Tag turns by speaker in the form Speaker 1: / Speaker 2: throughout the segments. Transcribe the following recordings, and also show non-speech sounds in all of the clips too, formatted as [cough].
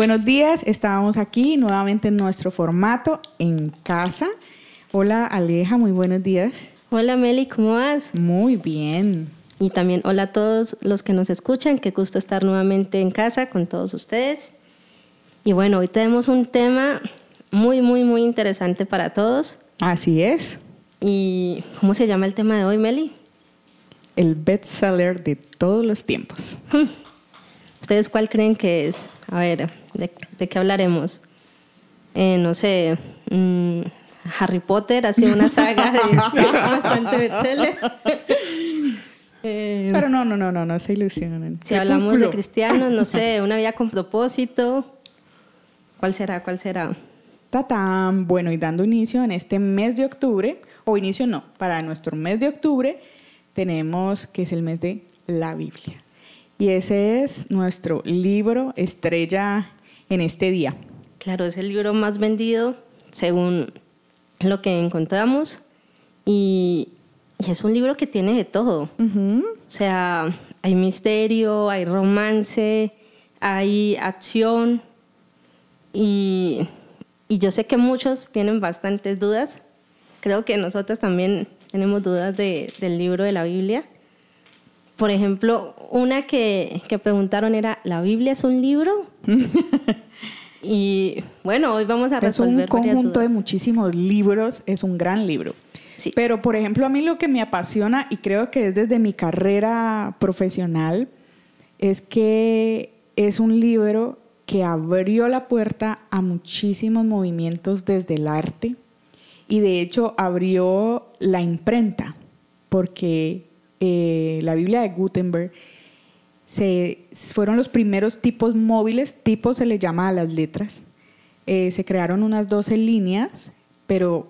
Speaker 1: buenos días. Estábamos aquí nuevamente en nuestro formato en casa. Hola Aleja, muy buenos días.
Speaker 2: Hola Meli, ¿cómo vas?
Speaker 1: Muy bien.
Speaker 2: Y también hola a todos los que nos escuchan, qué gusto estar nuevamente en casa con todos ustedes. Y bueno, hoy tenemos un tema muy, muy, muy interesante para todos.
Speaker 1: Así es.
Speaker 2: ¿Y cómo se llama el tema de hoy, Meli?
Speaker 1: El bestseller de todos los tiempos.
Speaker 2: ¿Ustedes cuál creen que es? A ver, ¿de, qué hablaremos? Eh, no sé, mm, Harry Potter ha sido una saga de, [laughs] bastante bestseller. [laughs]
Speaker 1: Eh, Pero no, no, no, no, no se ilusionen.
Speaker 2: Si hablamos de cristianos, no sé, [laughs] una vida con propósito. ¿Cuál será? ¿Cuál será?
Speaker 1: Tatán. Bueno, y dando inicio en este mes de octubre, o inicio no, para nuestro mes de octubre tenemos que es el mes de la Biblia. Y ese es nuestro libro estrella en este día.
Speaker 2: Claro, es el libro más vendido según lo que encontramos y, es un libro que tiene de todo. O sea, hay misterio, hay romance, hay acción y, yo sé que muchos tienen bastantes dudas. Creo que nosotros también tenemos dudas del libro de la Biblia. Por ejemplo, una que, que preguntaron era, ¿la Biblia es un libro? [laughs] y bueno, hoy vamos a resolver
Speaker 1: Es un conjunto de muchísimos libros, es un gran libro. Sí. Pero, por ejemplo, a mí lo que me apasiona, y creo que es desde mi carrera profesional, es que es un libro que abrió la puerta a muchísimos movimientos desde el arte y de hecho abrió la imprenta, porque eh, la Biblia de Gutenberg, se, fueron los primeros tipos móviles, tipos se le llama a las letras. Eh, se crearon unas 12 líneas, pero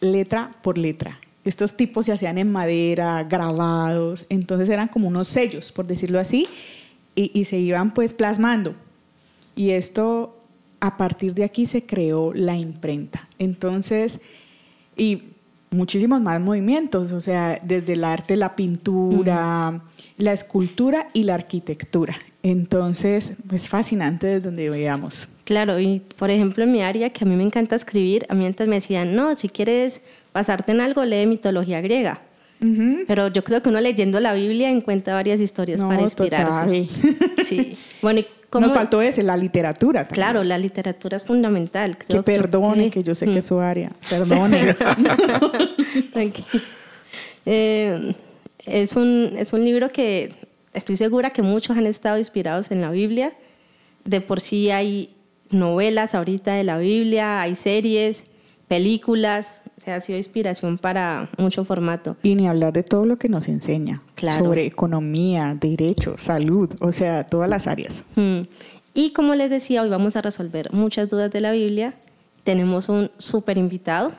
Speaker 1: letra por letra. Estos tipos se hacían en madera, grabados, entonces eran como unos sellos, por decirlo así, y, y se iban pues plasmando. Y esto, a partir de aquí se creó la imprenta. Entonces, y muchísimos más movimientos, o sea, desde el arte, la pintura, la escultura y la arquitectura. Entonces, es fascinante desde donde veamos.
Speaker 2: Claro, y por ejemplo en mi área, que a mí me encanta escribir, a mí antes me decían, no, si quieres basarte en algo, lee mitología griega. Pero yo creo que uno leyendo la Biblia encuentra varias historias para inspirarse. [laughs] Sí. Bueno,
Speaker 1: nos faltó ese, la literatura.
Speaker 2: Claro, la literatura es fundamental.
Speaker 1: que perdone, que, yo sé que es su área. Perdone. [laughs]
Speaker 2: Eh, es, un, es un libro que estoy segura que muchos han estado inspirados en la Biblia. De por sí hay novelas ahorita de la Biblia, hay series, películas, se ha sido inspiración para mucho formato.
Speaker 1: Y ni hablar de todo lo que nos enseña sobre economía, derecho, salud, o sea, todas las áreas.
Speaker 2: Mm. Y como les decía, hoy vamos a resolver muchas dudas de la Biblia. Tenemos un súper invitado.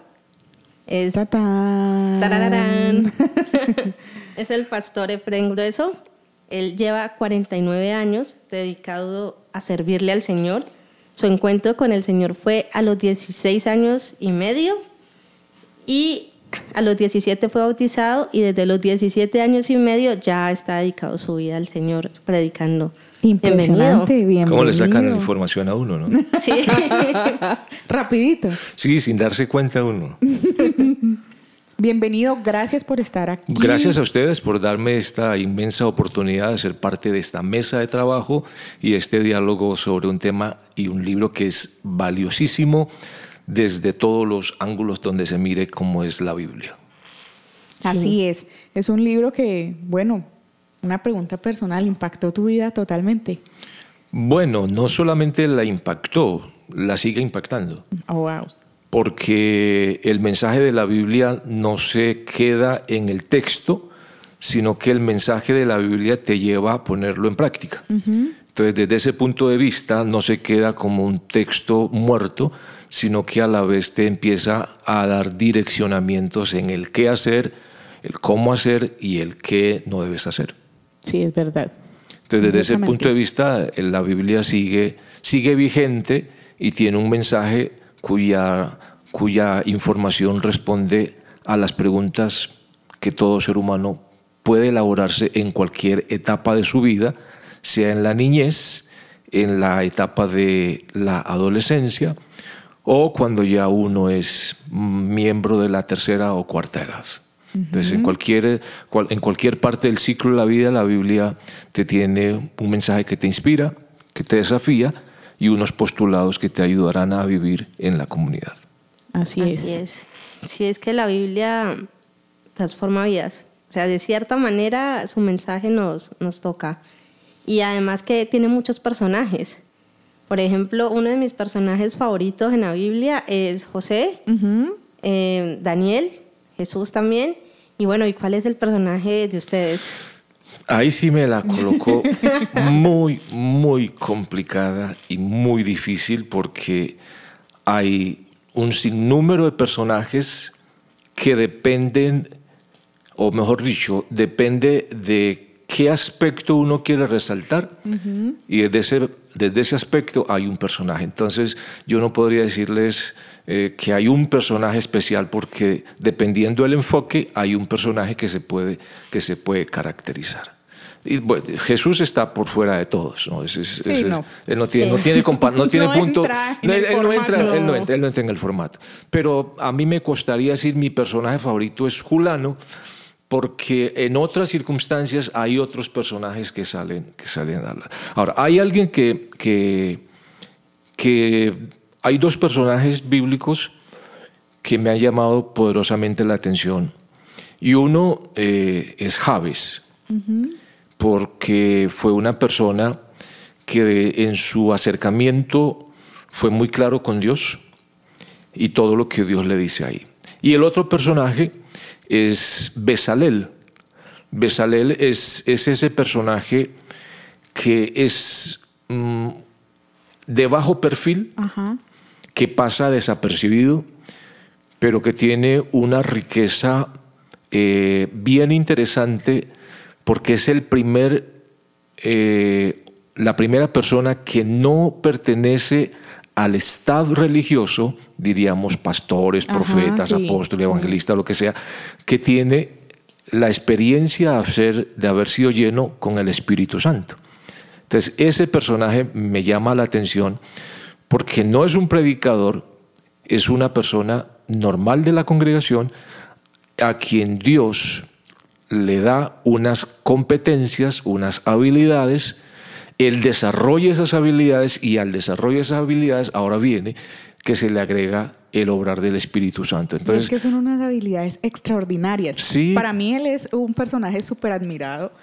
Speaker 2: Es, [laughs] [laughs] es el pastor Efraín Grueso. Él lleva 49 años dedicado a servirle al Señor. Su encuentro con el Señor fue a los 16 años y medio y a los 17 fue bautizado y desde los 17 años y medio ya está dedicado su vida al Señor predicando.
Speaker 1: Impresionante, bienvenido.
Speaker 3: ¿Cómo le sacan información a uno, no?
Speaker 2: Sí. [laughs]
Speaker 1: Rapidito.
Speaker 3: Sí, sin darse cuenta uno.
Speaker 1: Bienvenido, gracias por estar aquí.
Speaker 3: Gracias a ustedes por darme esta inmensa oportunidad de ser parte de esta mesa de trabajo y este diálogo sobre un tema y un libro que es valiosísimo desde todos los ángulos donde se mire cómo es la Biblia.
Speaker 1: Así es. Es un libro que, bueno, una pregunta personal, ¿impactó tu vida totalmente?
Speaker 3: Bueno, no solamente la impactó, la sigue impactando.
Speaker 1: Oh, wow.
Speaker 3: Porque el mensaje de la Biblia no se queda en el texto, sino que el mensaje de la Biblia te lleva a ponerlo en práctica. Entonces, desde ese punto de vista, no se queda como un texto muerto, sino que a la vez te empieza a dar direccionamientos en el qué hacer, el cómo hacer y el qué no debes hacer.
Speaker 1: Sí, es verdad.
Speaker 3: Entonces, desde ese punto de vista, la Biblia sigue, sigue vigente y tiene un mensaje cuya, cuya información responde a las preguntas que todo ser humano puede elaborarse en cualquier etapa de su vida, sea en la niñez, en la etapa de la adolescencia o cuando ya uno es miembro de la tercera o cuarta edad. Entonces, en cualquier, en cualquier parte del ciclo de la vida, la Biblia te tiene un mensaje que te inspira, que te desafía y unos postulados que te ayudarán a vivir en la comunidad.
Speaker 2: Así, Así es. Sí, es que la Biblia transforma vidas. O sea, de cierta manera su mensaje nos, nos toca. Y además que tiene muchos personajes. Por ejemplo, uno de mis personajes favoritos en la Biblia es José, eh, Daniel, Jesús también. Y bueno, ¿y cuál es el personaje de ustedes?
Speaker 3: Ahí sí me la colocó muy, muy complicada y muy difícil porque hay un sinnúmero de personajes que dependen, o mejor dicho, depende de qué aspecto uno quiere resaltar. Y desde ese, desde ese aspecto hay un personaje. Entonces yo no podría decirles eh, que hay un personaje especial porque dependiendo del enfoque hay un personaje que se puede, que se puede caracterizar. Y, Jesús está por fuera de todos, ¿no? Él no tiene, no tiene, [laughs] no tiene punto. él, no entra, él, no entra, él no entra en el formato. Pero a mí me costaría decir mi personaje favorito es Julano, porque en otras circunstancias hay otros personajes que salen, que salen a hablar. Ahora, hay alguien que, que, que, hay dos personajes bíblicos que me han llamado poderosamente la atención. Y uno eh, es Javes, porque fue una persona que en su acercamiento fue muy claro con Dios y todo lo que Dios le dice ahí. Y el otro personaje es Besalel. Besalel es, es ese personaje que es mm, de bajo perfil, que pasa desapercibido, pero que tiene una riqueza eh, bien interesante porque es el primer, eh, la primera persona que no pertenece al estado religioso, diríamos pastores, profetas, apóstoles, evangelistas, lo que sea, que tiene la experiencia de haber sido lleno con el Espíritu Santo. Entonces, ese personaje me llama la atención porque no es un predicador, es una persona normal de la congregación a quien Dios le da unas competencias, unas habilidades, él desarrolla esas habilidades y al desarrollo de esas habilidades ahora viene que se le agrega el obrar del Espíritu Santo.
Speaker 1: Entonces, es que son unas habilidades extraordinarias. Sí. Para mí él es un personaje súper admirado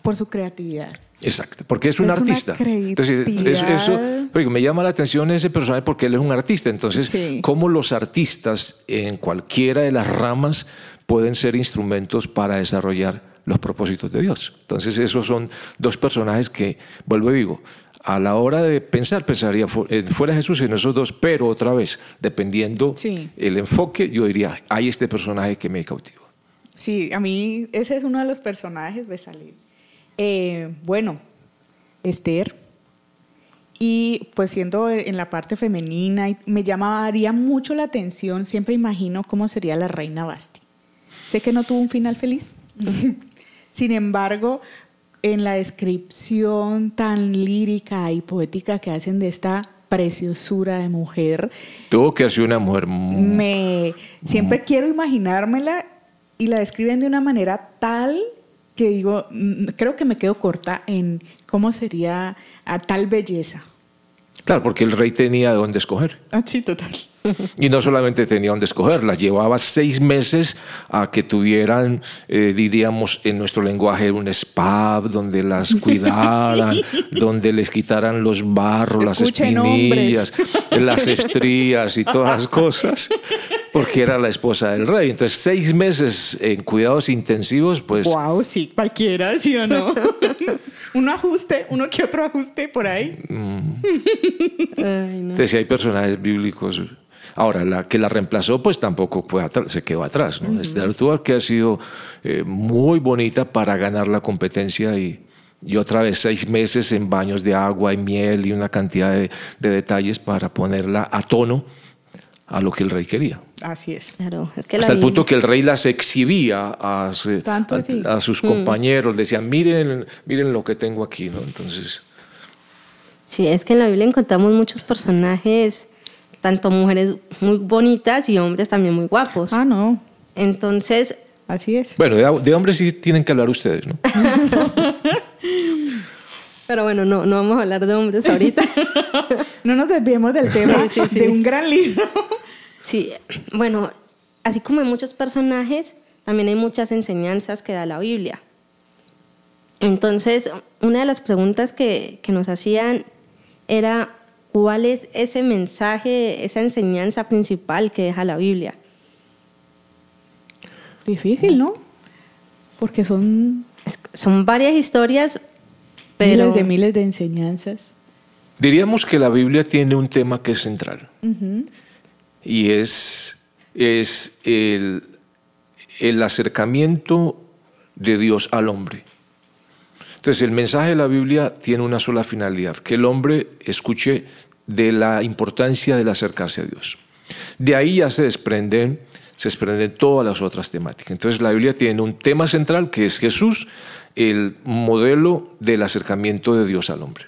Speaker 1: por su creatividad.
Speaker 3: Exacto, porque es un artista. Entonces, eso, me llama la atención ese personaje porque él es un artista. Entonces, cómo los artistas en cualquiera de las ramas pueden ser instrumentos para desarrollar los propósitos de Dios. Entonces esos son dos personajes que, vuelvo y digo, a la hora de pensar, pensaría eh, fuera Jesús en esos dos, pero otra vez, dependiendo el enfoque, yo diría, hay este personaje que me cautiva.
Speaker 1: Sí, a mí ese es uno de los personajes de salir. Eh, bueno, Esther, y pues siendo en la parte femenina, me llamaría mucho la atención, siempre imagino cómo sería la reina Basti. Sé que no tuvo un final feliz, [laughs] Sin embargo, en la descripción tan lírica y poética que hacen de esta preciosura de mujer.
Speaker 3: Tuvo que ser una mujer
Speaker 1: Me siempre quiero imaginármela y la describen de una manera tal que digo, mm, creo que me quedo corta en cómo sería a tal belleza.
Speaker 3: Claro, porque el rey tenía de dónde escoger.
Speaker 1: Ah, sí, total.
Speaker 3: Y no solamente tenía dónde escoger, las llevaba seis meses a que tuvieran, eh, diríamos en nuestro lenguaje, un spa donde las [laughs] cuidaran, donde les quitaran los barros, las espinillas, las estrías y todas las cosas, porque era la esposa del rey. Entonces, seis meses en cuidados intensivos, pues...
Speaker 1: ¡Wow! Sí, cualquiera, ¿sí o no? [laughs] un ajuste, uno que otro ajuste por ahí. Mm. [laughs]
Speaker 3: Entonces, si hay personajes bíblicos Ahora, la que la reemplazó, pues tampoco fue se quedó atrás. ¿no? Uh que ha sido eh, muy bonita para ganar la competencia y, y otra vez seis meses en baños de agua y miel y una cantidad de, detalles para ponerla a tono a lo que el rey quería.
Speaker 1: Así es.
Speaker 2: Claro,
Speaker 3: Hasta el punto que el rey las exhibía a, a, sus mm. compañeros, decían, miren, miren lo que tengo aquí, ¿no? Entonces...
Speaker 2: Sí, es que en la Biblia encontramos muchos personajes, tanto mujeres muy bonitas y hombres también muy guapos.
Speaker 1: Ah, no.
Speaker 2: Entonces...
Speaker 1: Así es.
Speaker 3: Bueno, de, hombres sí tienen que hablar ustedes, ¿no? [laughs]
Speaker 2: Pero bueno, no, no vamos a hablar de hombres [laughs] ahorita.
Speaker 1: no nos desviemos del tema de un gran libro.
Speaker 2: sí, bueno, así como hay muchos personajes, también hay muchas enseñanzas que da la Biblia. Entonces, una de las preguntas que, que nos hacían era, ¿cuál es ese mensaje, esa enseñanza principal que deja la Biblia?
Speaker 1: Difícil, ¿no? Porque son...
Speaker 2: son varias historias, pero...
Speaker 1: Miles de miles de enseñanzas.
Speaker 3: Diríamos que la Biblia tiene un tema que es central. Y es, es el, el acercamiento de Dios al hombre. Entonces, el mensaje de la Biblia tiene una sola finalidad, que el hombre escuche de la importancia del acercarse a Dios. De ahí ya se desprenden, se desprenden todas las otras temáticas. Entonces, la Biblia tiene un tema central que es Jesús, el modelo del acercamiento de Dios al hombre.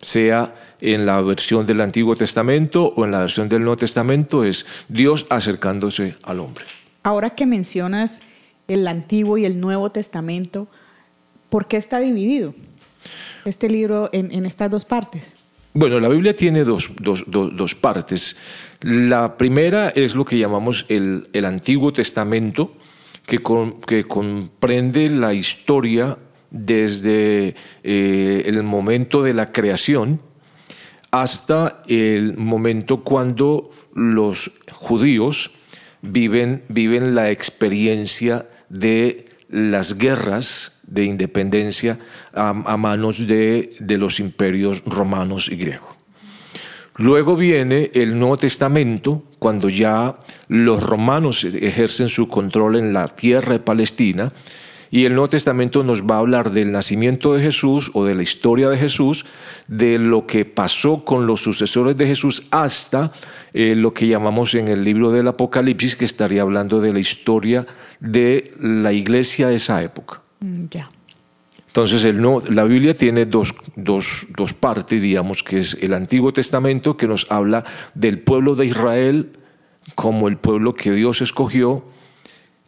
Speaker 3: Sea en la versión del Antiguo Testamento o en la versión del Nuevo Testamento, es Dios acercándose al hombre.
Speaker 1: Ahora que mencionas el Antiguo y el Nuevo Testamento, ¿Por qué está dividido este libro en, estas dos partes?
Speaker 3: Bueno, la Biblia tiene dos, partes. La primera es lo que llamamos el, Antiguo Testamento, que, que, comprende la historia desde eh, el momento de la creación hasta el momento cuando los judíos viven, viven la experiencia de las guerras de independencia a, manos de, de, los imperios romanos y griegos. Luego viene el Nuevo Testamento, cuando ya los romanos ejercen su control en la tierra de Palestina, y el Nuevo Testamento nos va a hablar del nacimiento de Jesús o de la historia de Jesús, de lo que pasó con los sucesores de Jesús hasta eh, lo que llamamos en el libro del Apocalipsis, que estaría hablando de la historia de la iglesia de esa época.
Speaker 1: Mm.
Speaker 3: Entonces el la Biblia tiene dos, dos, dos partes, digamos, que es el Antiguo Testamento, que nos habla del pueblo de Israel como el pueblo que Dios escogió,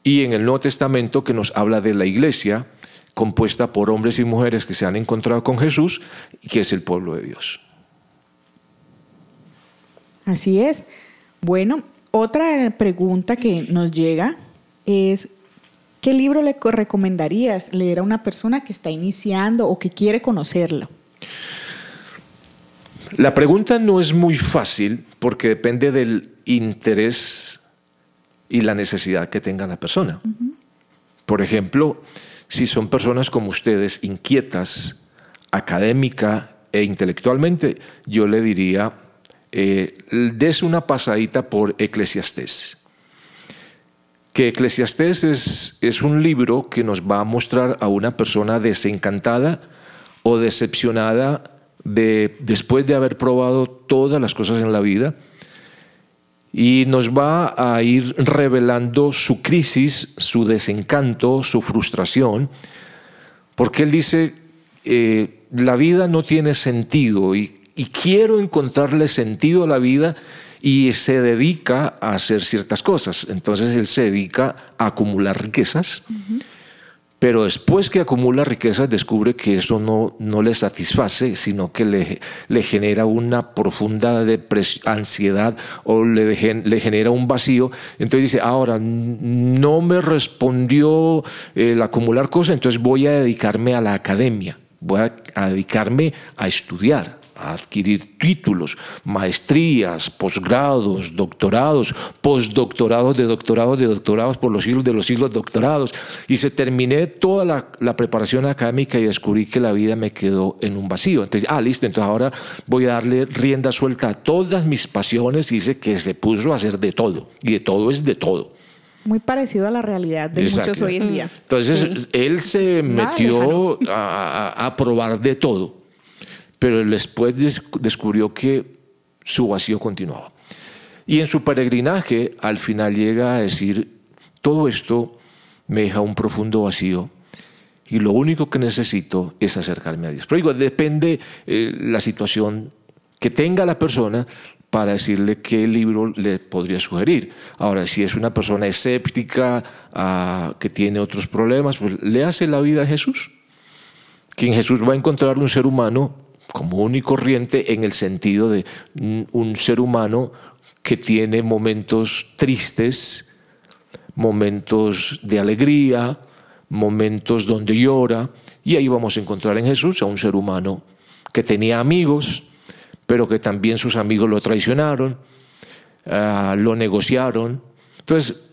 Speaker 3: y en el Nuevo Testamento que nos habla de la iglesia, compuesta por hombres y mujeres que se han encontrado con Jesús, y que es el pueblo de Dios.
Speaker 1: Así es. Bueno, otra pregunta que nos llega es, ¿qué libro le recomendarías leer a una persona que está iniciando o que quiere conocerlo?
Speaker 3: La pregunta no es muy fácil porque depende del interés y la necesidad que tenga la persona. Por ejemplo, si son personas como ustedes, inquietas, académica e intelectualmente, yo le diría, eh, des una pasadita por Eclesiastés que Eclesiastés es, es un libro que nos va a mostrar a una persona desencantada o decepcionada de, después de haber probado todas las cosas en la vida y nos va a ir revelando su crisis, su desencanto, su frustración, porque él dice, eh, la vida no tiene sentido y, y quiero encontrarle sentido a la vida y se dedica a hacer ciertas cosas. Entonces él se dedica a acumular riquezas, pero después que acumula riquezas descubre que eso no, no le satisface, sino que le, le genera una profunda ansiedad o le, le genera un vacío. Entonces dice, ahora no me respondió el acumular cosas, entonces voy a dedicarme a la academia, voy a dedicarme a estudiar a adquirir títulos, maestrías, posgrados, doctorados, postdoctorados de doctorados de doctorados por los siglos de los siglos doctorados. Y se terminé toda la, preparación académica y descubrí que la vida me quedó en un vacío. Entonces, ah, listo, entonces ahora voy a darle rienda suelta a todas mis pasiones y dice que se puso a hacer de todo. Y de todo es de todo
Speaker 1: muy parecido a la realidad de muchos hoy en día.
Speaker 3: Entonces, él se metió a, probar de todo pero después descubrió que su vacío continuaba. Y en su peregrinaje al final llega a decir, todo esto me deja un profundo vacío y lo único que necesito es acercarme a Dios. Pero digo, depende eh, la situación que tenga la persona para decirle qué libro le podría sugerir. Ahora, si es una persona escéptica, ah, que tiene otros problemas, pues le hace la vida a Jesús. Que en Jesús va a encontrar un ser humano común y corriente en el sentido de un ser humano que tiene momentos tristes, momentos de alegría, momentos donde llora, y ahí vamos a encontrar en Jesús a un ser humano que tenía amigos, pero que también sus amigos lo traicionaron, ah, lo negociaron. Entonces,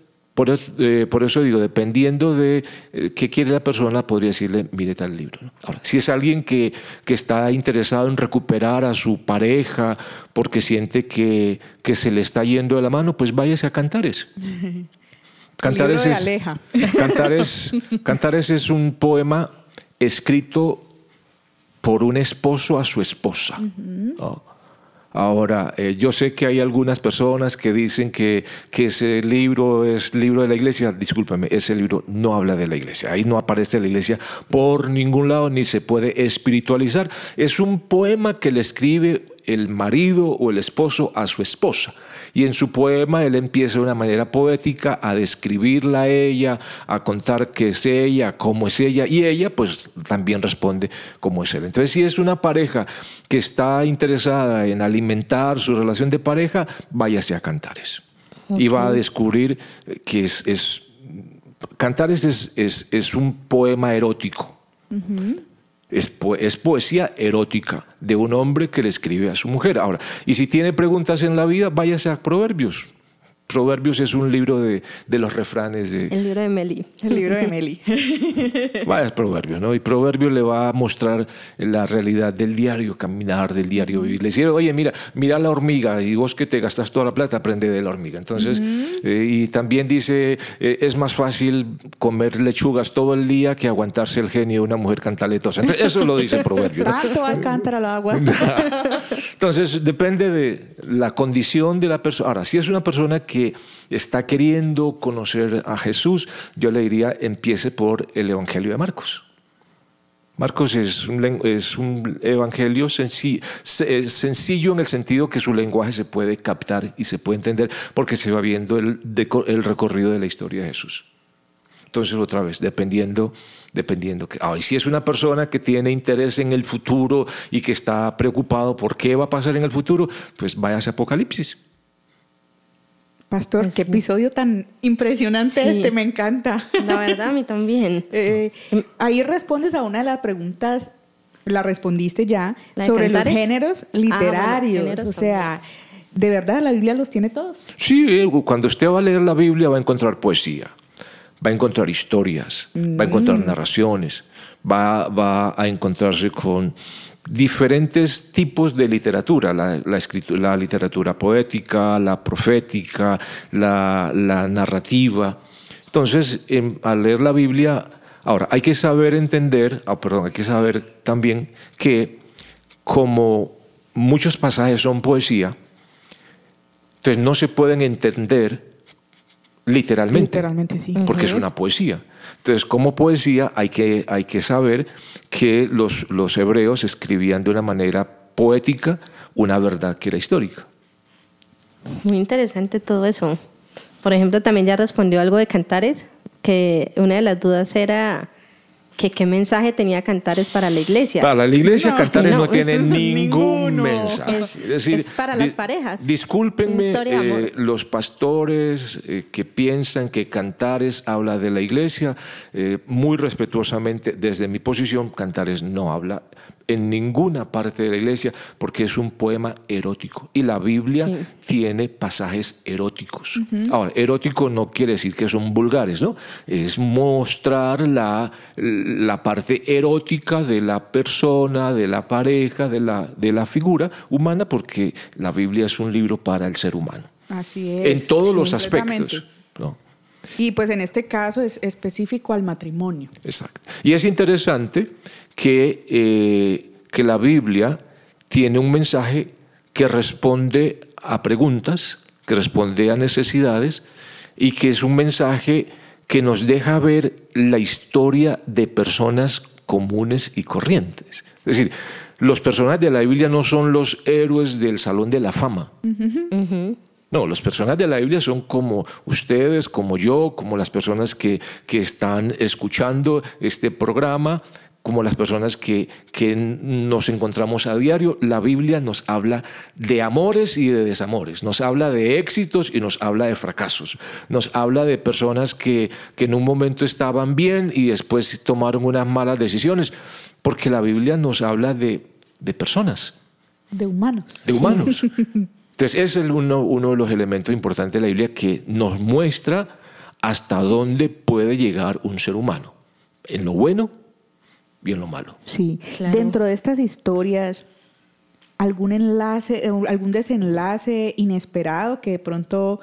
Speaker 3: eh, por, eso digo, dependiendo de eh, qué quiere la persona, podría decirle, mire tal libro. Ahora, si es alguien que, que, está interesado en recuperar a su pareja porque siente que, que, se le está yendo de la mano, pues váyase a Cantares. [laughs]
Speaker 1: Cantares es, [laughs]
Speaker 3: Cantares, Cantares es un poema escrito por un esposo a su esposa. Ahora, eh, yo sé que hay algunas personas que dicen que, ese libro es libro de la iglesia. Discúlpame, ese libro no habla de la iglesia. Ahí no aparece la iglesia por ningún lado ni se puede espiritualizar. Es un poema que le escribe el marido o el esposo a su esposa. Y en su poema él empieza de una manera poética a describirla a ella, a contar qué es ella, cómo es ella, y ella pues también responde cómo es él. Entonces si es una pareja que está interesada en alimentar su relación de pareja, váyase a Cantares. Y va a descubrir que es, Cantares es, es, un poema erótico. Es, poesía erótica de un hombre que le escribe a su mujer. Ahora, y si tiene preguntas en la vida, váyase a Proverbios. Proverbios es un libro de, de, los refranes de...
Speaker 2: El libro de Meli.
Speaker 1: El libro de Meli. [laughs]
Speaker 3: Vaya, Proverbios, ¿no? Y Proverbios le va a mostrar la realidad del diario caminar, del diario vivir. Le dice, oye, mira, mira la hormiga y vos que te gastas toda la plata, aprende de la hormiga. Entonces, eh, y también dice, eh, es más fácil comer lechugas todo el día que aguantarse el genio de una mujer cantaletosa. eso lo dice Proverbios.
Speaker 1: Tanto alcántara al agua. [laughs]
Speaker 3: Entonces, depende de la condición de la persona. Ahora, si es una persona que que está queriendo conocer a Jesús, yo le diría, empiece por el Evangelio de Marcos. Marcos es un, evangelio sencillo, sencillo, en el sentido que su lenguaje se puede captar y se puede entender porque se va viendo el, recorrido de la historia de Jesús. Entonces, otra vez, dependiendo, dependiendo que. Ahora, si es una persona que tiene interés en el futuro y que está preocupado por qué va a pasar en el futuro, pues váyase a Apocalipsis.
Speaker 1: Pastor, pues qué episodio tan impresionante este, me encanta.
Speaker 2: La verdad, a mí también. [laughs]
Speaker 1: Eh, ahí respondes a una de las preguntas, la respondiste ya, sobre los géneros ah, literarios. o sea, ¿de verdad la Biblia los tiene todos?
Speaker 3: Sí, eh, cuando usted va a leer la Biblia va a encontrar poesía, va a encontrar historias, va a encontrar mm. narraciones, va, va a encontrarse con diferentes tipos de literatura, la, la, literatura poética, la profética, la, narrativa. Entonces, al leer la Biblia, ahora, hay que saber entender, ah, perdón, hay que saber también que como muchos pasajes son poesía, entonces no se pueden entender literalmente.
Speaker 1: Literalmente, sí.
Speaker 3: Porque es una poesía. Entonces, como poesía hay que, hay que saber que los, los hebreos escribían de una manera poética una verdad que era histórica.
Speaker 2: Muy interesante todo eso. Por ejemplo, también ya respondió algo de Cantares, que una de las dudas era que qué mensaje tenía Cantares para la iglesia.
Speaker 3: Para la iglesia Cantares no, tiene [laughs] ningún mensaje.
Speaker 2: Es, para las parejas.
Speaker 3: Discúlpenme eh, los pastores eh, que piensan que Cantares habla de la iglesia, eh, muy respetuosamente, desde mi posición, Cantares no habla en ninguna parte de la iglesia porque es un poema erótico y la Biblia tiene pasajes eróticos. Ahora, erótico no quiere decir que son vulgares, ¿no? Es mostrar la, la parte erótica de la persona, de la pareja, de la, de la figura humana porque la Biblia es un libro para el ser humano.
Speaker 1: Así es.
Speaker 3: En todos los aspectos.
Speaker 1: Y pues en este caso es específico al matrimonio.
Speaker 3: Exacto. Y es interesante que, eh, que la Biblia tiene un mensaje que responde a preguntas, que responde a necesidades y que es un mensaje que nos deja ver la historia de personas comunes y corrientes. Es decir, los personajes de la Biblia no son los héroes del Salón de la Fama. No, los personajes de la Biblia son como ustedes, como yo, como las personas que, que están escuchando este programa como las personas que, que, nos encontramos a diario, la Biblia nos habla de amores y de desamores, nos habla de éxitos y nos habla de fracasos, nos habla de personas que, que en un momento estaban bien y después tomaron unas malas decisiones, porque la Biblia nos habla de, de personas.
Speaker 1: De humanos.
Speaker 3: De humanos. [laughs] Entonces, ese es uno, uno de los elementos importantes de la Biblia que nos muestra hasta dónde puede llegar un ser humano, en lo bueno bien lo malo.
Speaker 1: Sí, dentro de estas historias, algún enlace, eh, algún desenlace inesperado que de pronto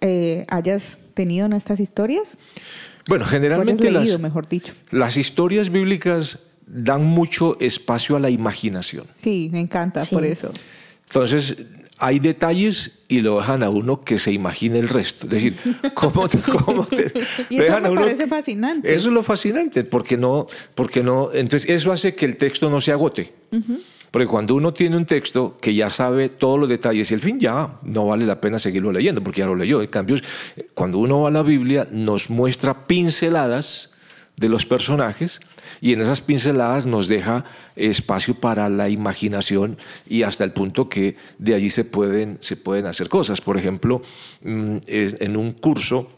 Speaker 1: eh, hayas tenido en estas historias?
Speaker 3: Bueno, generalmente
Speaker 1: las, mejor dicho.
Speaker 3: las historias bíblicas dan mucho espacio a la imaginación.
Speaker 1: Sí, me encanta por eso.
Speaker 3: Entonces, hay detalles y lo dejan a uno que se imagine el resto. Es decir, [laughs] ¿cómo,
Speaker 1: cómo te y eso me parece fascinante.
Speaker 3: Eso es lo fascinante, porque no, porque no, entonces eso hace que el texto no se agote. Porque cuando uno tiene un texto que ya sabe todos los detalles y el fin ya no vale la pena seguirlo leyendo porque ya lo leyó. En cambio, cuando uno va a la Biblia nos muestra pinceladas de los personajes y en esas pinceladas nos deja espacio para la imaginación y hasta el punto que de allí se pueden, se pueden hacer cosas. Por ejemplo, mm, en un curso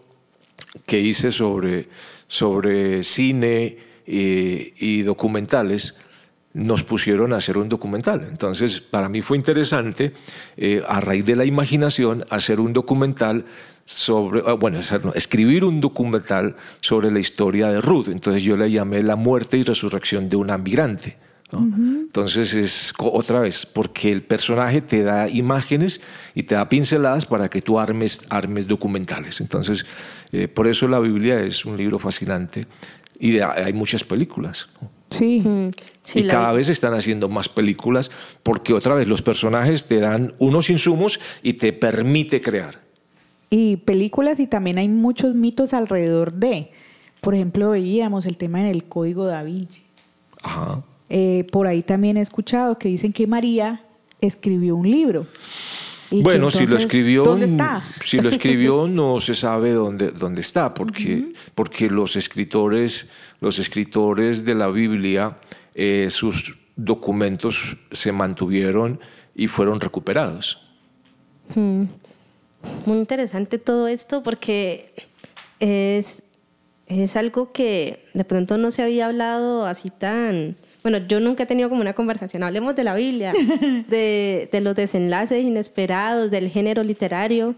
Speaker 3: que hice sobre, sobre cine eh, y documentales, nos pusieron a hacer un documental. Entonces, para mí fue interesante, eh, a raíz de la imaginación, hacer un documental sobre, ah, bueno, escribir un documental sobre la historia de Ruth. Entonces yo le llamé La muerte y resurrección de una migrante. Entonces es otra vez, porque el personaje te da imágenes y te da pinceladas para que tú armes, armes documentales. Entonces, eh, por eso la Biblia es un libro fascinante y hay muchas películas.
Speaker 1: Sí.
Speaker 3: Y cada vez están haciendo más películas porque otra vez los personajes te dan unos insumos y te permite crear
Speaker 1: y películas y también hay muchos mitos alrededor de. Por ejemplo, veíamos el tema en el Código da Vinci.
Speaker 3: Ajá.
Speaker 1: Eh, por ahí también he escuchado que dicen que María escribió un libro.
Speaker 3: bueno, si lo escribió, ¿dónde está? [laughs] si lo escribió no se sabe dónde, dónde está, porque, porque los escritores, los escritores de la Biblia, eh, sus documentos se mantuvieron y fueron recuperados.
Speaker 2: Hmm muy interesante todo esto porque es, es algo que de pronto no se había hablado así tan... Bueno, yo nunca he tenido como una conversación, hablemos de la Biblia, [laughs] de, de los desenlaces inesperados, del género literario.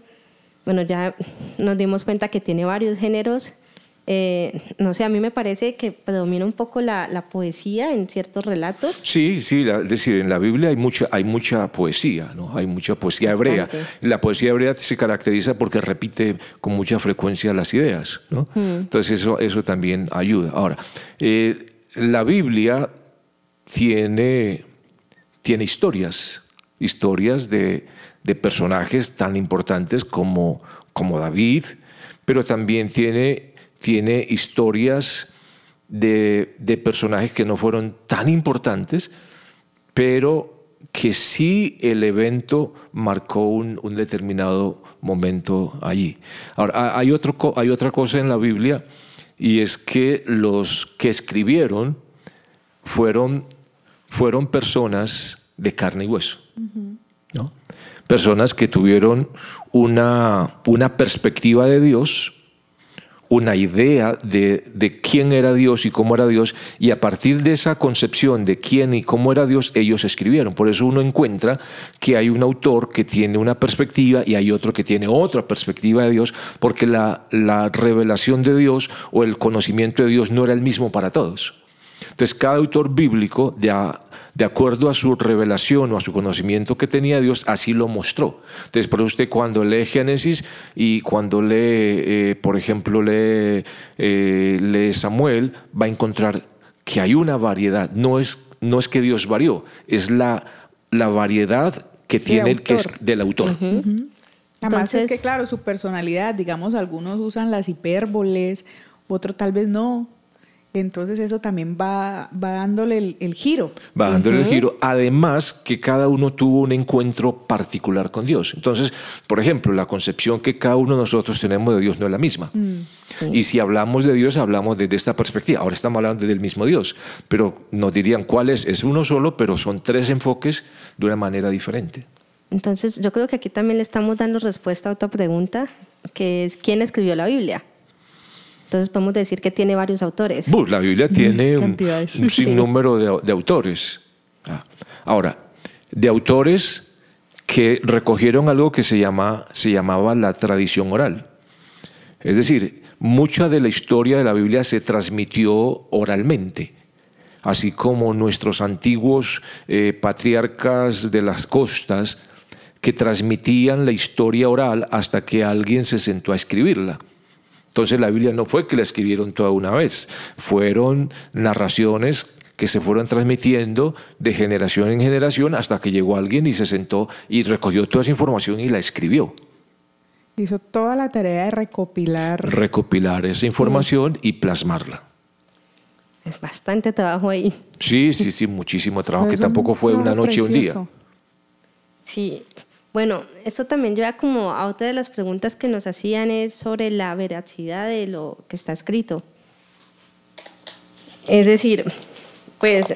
Speaker 2: Bueno, ya nos dimos cuenta que tiene varios géneros eh, no sé, a mí me parece que predomina un poco la, poesía en ciertos relatos.
Speaker 3: Sí, sí, es decir, en la Biblia hay mucha, hay mucha poesía, ¿no? Hay mucha poesía hebrea. La poesía hebrea se caracteriza porque repite con mucha frecuencia las ideas, ¿no? Hmm. Entonces eso, eso también ayuda. Ahora, eh, la Biblia tiene, tiene historias, historias de, de personajes tan importantes como, como David, pero también tiene tiene historias de, personajes que no fueron tan importantes, pero que sí el evento marcó un, determinado momento allí. Ahora, hay, otro, hay otra cosa en la Biblia y es que los que escribieron fueron, fueron personas de carne y hueso. ¿no? Personas que tuvieron una, una perspectiva de Dios una idea de, de, quién era Dios y cómo era Dios, y a partir de esa concepción de quién y cómo era Dios, ellos escribieron. Por eso uno encuentra que hay un autor que tiene una perspectiva y hay otro que tiene otra perspectiva de Dios, porque la, la revelación de Dios o el conocimiento de Dios no era el mismo para todos. Entonces, cada autor bíblico, de, de acuerdo a su revelación o a su conocimiento que tenía Dios, así lo mostró. Entonces, por eso usted cuando lee Génesis y cuando lee, eh, por ejemplo, lee, eh, lee Samuel, va a encontrar que hay una variedad. No es, no es que Dios varió, es la, la variedad que tiene el que es del autor.
Speaker 1: Además es que, claro, su personalidad, digamos, algunos usan las hipérboles, otros tal vez no. Entonces eso también va, va dándole el, giro.
Speaker 3: Va dándole el giro. Además que cada uno tuvo un encuentro particular con Dios. Entonces, por ejemplo, la concepción que cada uno de nosotros tenemos de Dios no es la misma. Mm. Y si hablamos de Dios, hablamos desde esta perspectiva. Ahora estamos hablando del mismo Dios, pero nos dirían cuál es. Es uno solo, pero son tres enfoques de una manera diferente.
Speaker 2: Entonces, yo creo que aquí también le estamos dando respuesta a otra pregunta, que es ¿quién escribió la Biblia? Entonces podemos decir que tiene varios autores.
Speaker 3: la Biblia tiene un, sinnúmero de, autores. Ah, ahora, de autores que recogieron algo que se, llama, se llamaba la tradición oral. Es decir, mucha de la historia de la Biblia se transmitió oralmente, así como nuestros antiguos eh, patriarcas de las costas que transmitían la historia oral hasta que alguien se sentó a escribirla. Entonces la Biblia no fue que la escribieron toda una vez, fueron narraciones que se fueron transmitiendo de generación en generación hasta que llegó alguien y se sentó y recogió toda esa información y la escribió.
Speaker 1: Hizo toda la tarea de recopilar.
Speaker 3: Recopilar esa información y plasmarla.
Speaker 2: Es bastante trabajo ahí.
Speaker 3: Sí, sí, sí, muchísimo trabajo, que tampoco fue una noche o un día.
Speaker 2: Sí, bueno, eso también lleva como a otra de las preguntas que nos hacían es sobre la veracidad de lo que está escrito. Es decir, pues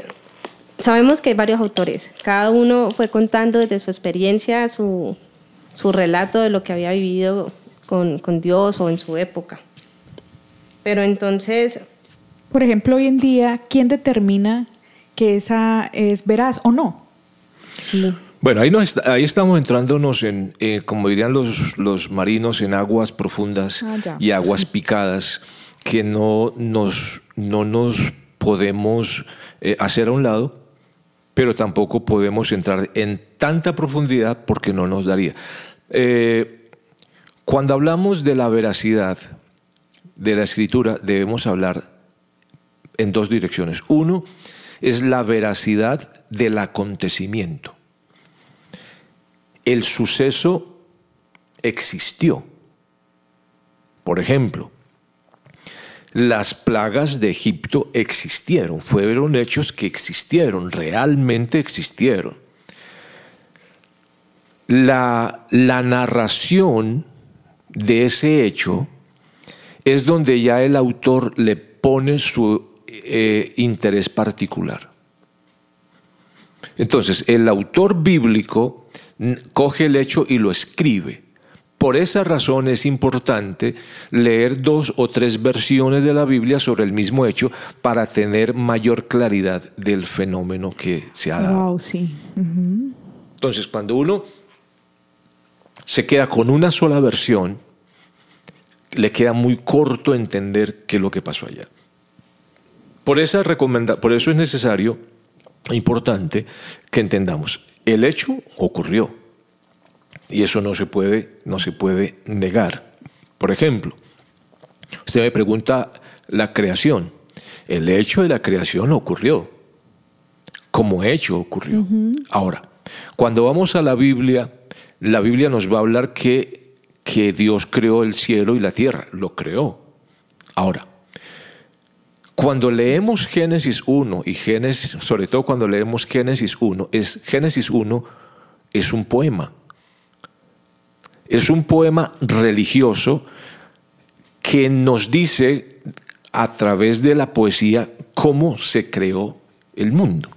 Speaker 2: sabemos que hay varios autores, cada uno fue contando desde su experiencia su, su relato de lo que había vivido con, con Dios o en su época. Pero entonces...
Speaker 1: Por ejemplo, hoy en día, ¿quién determina que esa es veraz o no?
Speaker 2: Sí.
Speaker 3: Bueno, ahí, ahí estamos entrándonos en, eh, como dirían los, los, marinos, en aguas profundas ah, y aguas picadas que no nos, no nos podemos eh, hacer a un lado, pero tampoco podemos entrar en tanta profundidad porque no nos daría. Eh, cuando hablamos de la veracidad de la escritura, debemos hablar en dos direcciones. Uno es la veracidad del acontecimiento el suceso existió. Por ejemplo, las plagas de Egipto existieron, fueron hechos que existieron, realmente existieron. La, narración de ese hecho es donde ya el autor le pone su eh, interés particular. Entonces, el autor bíblico coge el hecho y lo escribe. Por esa razón es importante leer dos o tres versiones de la Biblia sobre el mismo hecho para tener mayor claridad del fenómeno que se ha dado. Entonces, cuando uno se queda con una sola versión, le queda muy corto entender qué es lo que pasó allá. Por, esa por eso es necesario, importante, que entendamos el hecho ocurrió y eso no se puede, no se puede negar. Por ejemplo, usted me pregunta la creación. El hecho de la creación ocurrió. Como hecho ocurrió. Ahora, cuando vamos a la Biblia, la Biblia nos va a hablar que, que Dios creó el cielo y la tierra. Lo creó. Ahora, cuando leemos Génesis 1 y Génesis, sobre todo cuando leemos Génesis 1, es, Génesis 1 es un poema. Es un poema religioso que nos dice a través de la poesía cómo se creó el mundo.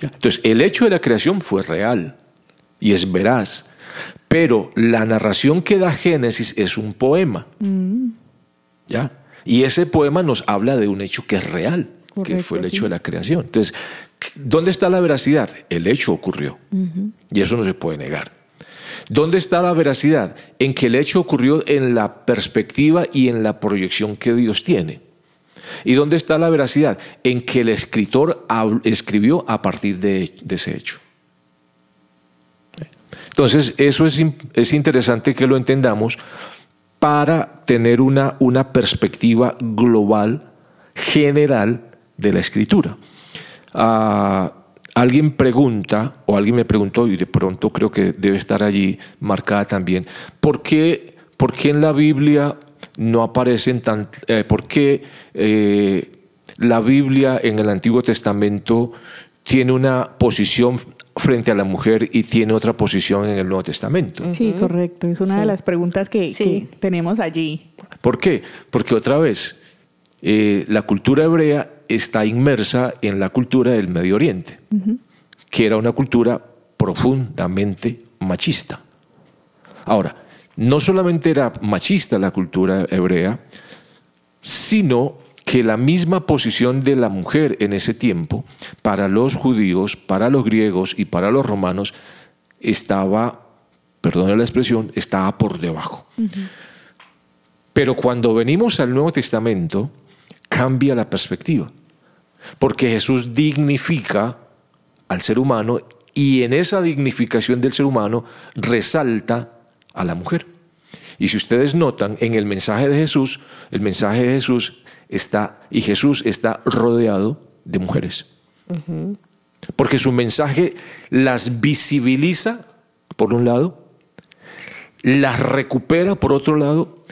Speaker 3: Entonces, el hecho de la creación fue real y es veraz, pero la narración que da Génesis es un poema. Mm. ¿Ya? Y ese poema nos habla de un hecho que es real, que fue el hecho de la creación. Entonces, ¿dónde está la veracidad? El hecho ocurrió. Y eso no se puede negar. ¿Dónde está la veracidad? En que el hecho ocurrió en la perspectiva y en la proyección que Dios tiene. ¿Y dónde está la veracidad? En que el escritor escribió a partir de, ese hecho. Entonces, eso es, es interesante que lo entendamos para tener una, una perspectiva global, general de la escritura. Ah, alguien pregunta, o alguien me preguntó, y de pronto creo que debe estar allí marcada también, ¿por qué, por qué en la Biblia no aparecen tan... Eh, ¿Por qué eh, la Biblia en el Antiguo Testamento tiene una posición frente a la mujer y tiene otra posición en el Nuevo Testamento?
Speaker 1: Sí, correcto. Es una de las preguntas que, tenemos allí.
Speaker 3: ¿Por qué? Porque otra vez, eh, la cultura hebrea está inmersa en la cultura del Medio Oriente, que era una cultura profundamente machista. Ahora, no solamente era machista la cultura hebrea, sino que la misma posición de la mujer en ese tiempo, para los judíos, para los griegos y para los romanos, estaba, perdone la expresión, estaba por debajo. Pero cuando venimos al Nuevo Testamento, cambia la perspectiva, porque Jesús dignifica al ser humano y en esa dignificación del ser humano resalta a la mujer. Y si ustedes notan, en el mensaje de Jesús, el mensaje de Jesús está, y Jesús está rodeado de mujeres. Porque su mensaje las visibiliza, por un lado, las recupera, por otro lado,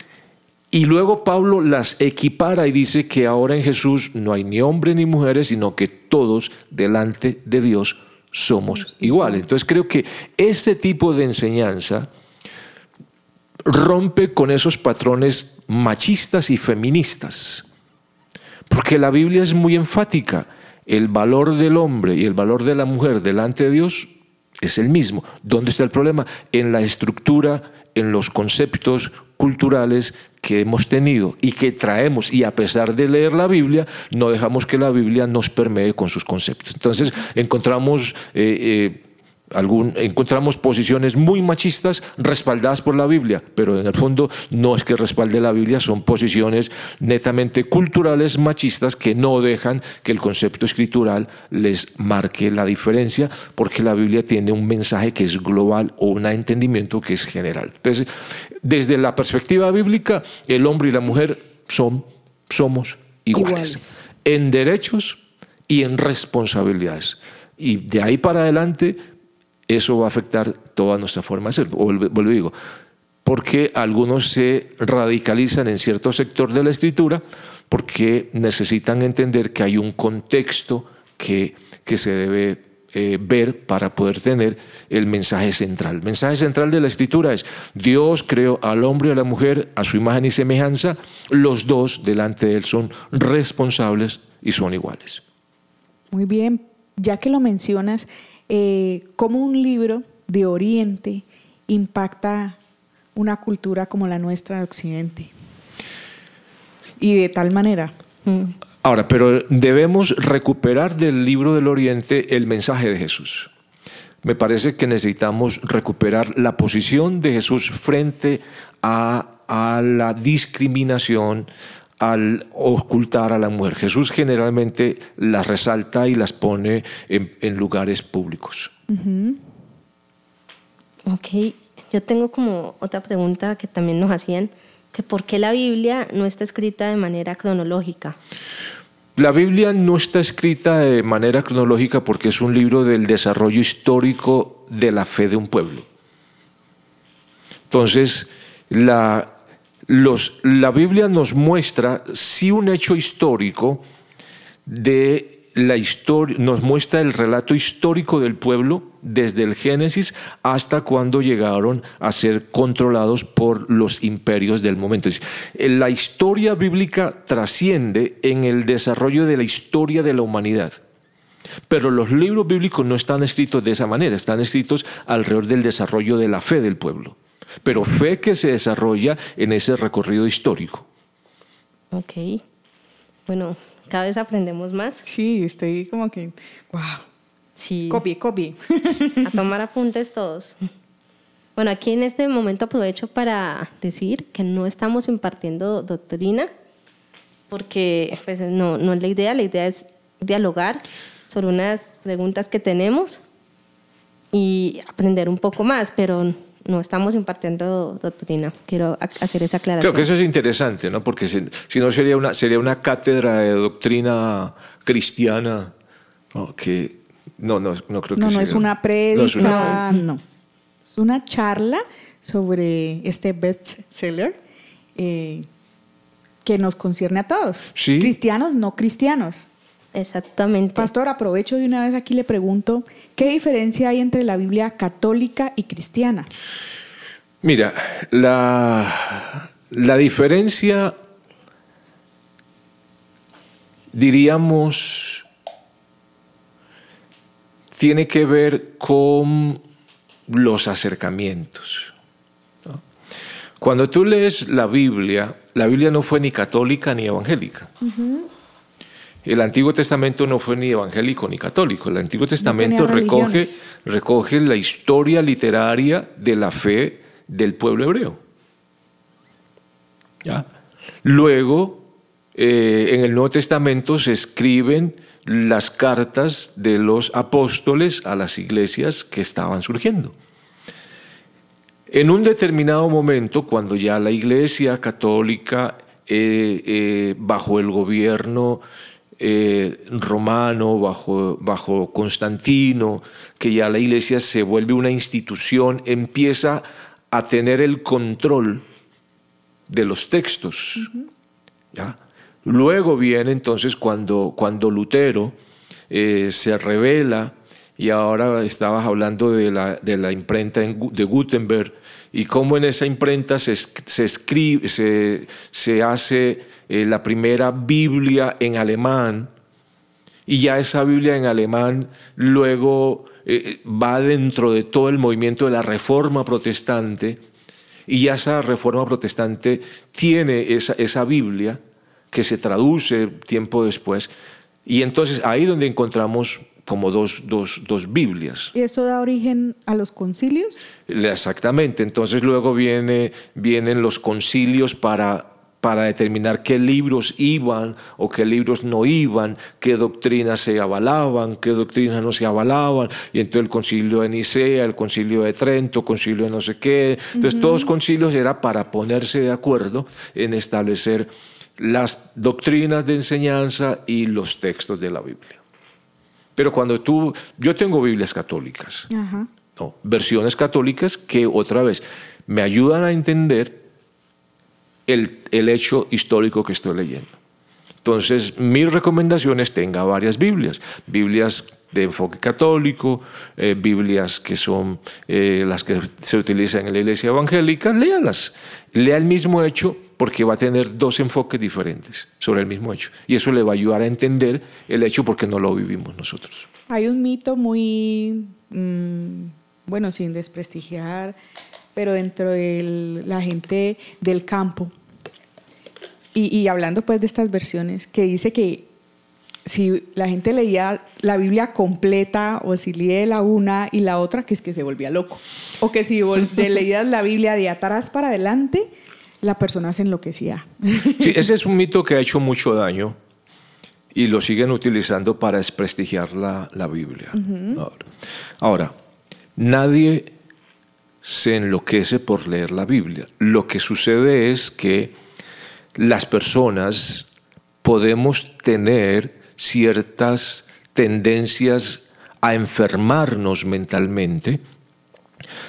Speaker 3: y luego Pablo las equipara y dice que ahora en Jesús no hay ni hombres ni mujeres, sino que todos delante de Dios somos iguales. Entonces creo que ese tipo de enseñanza rompe con esos patrones machistas y feministas. Porque la Biblia es muy enfática. El valor del hombre y el valor de la mujer delante de Dios es el mismo. ¿Dónde está el problema? En la estructura, en los conceptos culturales que hemos tenido y que traemos y a pesar de leer la Biblia, no dejamos que la Biblia nos permee con sus conceptos. Entonces encontramos... Eh, eh, encontramos posiciones muy machistas respaldadas por la Biblia, pero en el fondo no es que respalde la Biblia, son posiciones netamente culturales machistas que no dejan que el concepto escritural les marque la diferencia, porque la Biblia tiene un mensaje que es global o un entendimiento que es general. Entonces, desde la perspectiva bíblica, el hombre y la mujer son, somos iguales. en derechos y en responsabilidades. Y de ahí para adelante eso va a afectar toda nuestra forma de ser. Vuelvo y digo, porque algunos se radicalizan en cierto sector de la escritura porque necesitan entender que hay un contexto que, que se debe eh, ver para poder tener el mensaje central. El mensaje central de la escritura es, Dios creó al hombre y a la mujer a su imagen y semejanza, los dos delante de él son responsables y son iguales.
Speaker 1: Muy bien, ya que lo mencionas, eh, cómo un libro de Oriente impacta una cultura como la nuestra de Occidente. Y de tal manera.
Speaker 3: Mm. Ahora, pero debemos recuperar del libro del Oriente el mensaje de Jesús. Me parece que necesitamos recuperar la posición de Jesús frente a, a la discriminación, al ocultar a la mujer. Jesús generalmente las resalta y las pone en, lugares públicos.
Speaker 2: Ok, yo tengo como otra pregunta que también nos hacían, que por qué la Biblia no está escrita de manera cronológica.
Speaker 3: La Biblia no está escrita de manera cronológica porque es un libro del desarrollo histórico de la fe de un pueblo. Entonces, la, la Biblia nos muestra sí un hecho histórico de la historia, nos muestra el relato histórico del pueblo desde el Génesis hasta cuando llegaron a ser controlados por los imperios del momento. La historia bíblica trasciende en el desarrollo de la historia de la humanidad. Pero los libros bíblicos no están escritos de esa manera, están escritos alrededor del desarrollo de la fe del pueblo pero fe que se desarrolla en ese recorrido histórico.
Speaker 2: Ok. Bueno, cada vez aprendemos más.
Speaker 1: Sí, estoy como que, wow. Sí. Copie, copie.
Speaker 2: A tomar apuntes todos. Bueno, aquí en este momento aprovecho para decir que no estamos impartiendo doctrina, porque pues, no, no es la idea, la idea es dialogar sobre unas preguntas que tenemos y aprender un poco más, pero no estamos impartiendo doctrina. Quiero hacer esa aclaración.
Speaker 3: Creo que eso es interesante, ¿no? Porque si, no sería una, sería una cátedra de doctrina cristiana que No, no, no creo que
Speaker 1: no,
Speaker 3: sea.
Speaker 1: No, es una prédica, no. Es una charla sobre este bestseller eh, que nos concierne a todos.
Speaker 3: Sí.
Speaker 1: Cristianos, no cristianos.
Speaker 2: Exactamente.
Speaker 1: Pastor, aprovecho de una vez aquí le pregunto, ¿qué diferencia hay entre la Biblia católica y cristiana?
Speaker 3: Mira, la, la diferencia, diríamos, tiene que ver con los acercamientos. ¿no? Cuando tú lees la Biblia, la Biblia no fue ni católica ni evangélica. El Antiguo Testamento no fue ni evangélico ni católico. El Antiguo Testamento recoge, recoge la historia literaria de la fe del pueblo hebreo. ¿Ya? Luego, eh, en el Nuevo Testamento se escriben las cartas de los apóstoles a las iglesias que estaban surgiendo. En un determinado momento, cuando ya la iglesia católica, eh, eh, bajo el gobierno eh, romano, bajo, bajo Constantino, que ya la iglesia se vuelve una institución, empieza a tener el control de los textos. Uh -huh. ¿ya? Luego viene entonces cuando, cuando Lutero eh, se revela, y ahora estabas hablando de la, de la imprenta de Gutenberg, y cómo en esa imprenta se, se escribe, se, se hace eh, la primera Biblia en alemán, y ya esa Biblia en alemán luego eh, va dentro de todo el movimiento de la Reforma Protestante, y ya esa Reforma Protestante tiene esa, esa Biblia que se traduce tiempo después, y entonces ahí donde encontramos como dos, dos, dos, Biblias.
Speaker 1: ¿Y esto da origen a los concilios?
Speaker 3: Exactamente, entonces luego viene, vienen los concilios para, para determinar qué libros iban o qué libros no iban, qué doctrinas se avalaban, qué doctrinas no se avalaban, y entonces el concilio de Nicea, el concilio de Trento, el concilio de no sé qué, entonces uh -huh. todos los concilios era para ponerse de acuerdo en establecer las doctrinas de enseñanza y los textos de la Biblia. Pero cuando tú, yo tengo Biblias católicas, uh -huh. no, versiones católicas que otra vez me ayudan a entender el, el, hecho histórico que estoy leyendo. Entonces, mi recomendación es tenga varias Biblias, Biblias de enfoque católico, eh, Biblias que son eh, las que se utilizan en la iglesia evangélica, léalas, lea el mismo hecho porque va a tener dos enfoques diferentes sobre el mismo hecho. Y eso le va a ayudar a entender el hecho porque no lo vivimos nosotros.
Speaker 1: Hay un mito muy, mmm, bueno, sin desprestigiar, pero dentro de la gente del campo, y, y hablando pues de estas versiones, que dice que si la gente leía la Biblia completa o si lee la una y la otra, que es que se volvía loco. O que si leías la Biblia de atrás para adelante, la persona se enloquecía.
Speaker 3: Sí, ese es un mito que ha hecho mucho daño y lo siguen utilizando para desprestigiar la, la Biblia. Uh -huh. ahora, ahora, nadie se enloquece por leer la Biblia. Lo que sucede es que las personas podemos tener ciertas tendencias a enfermarnos mentalmente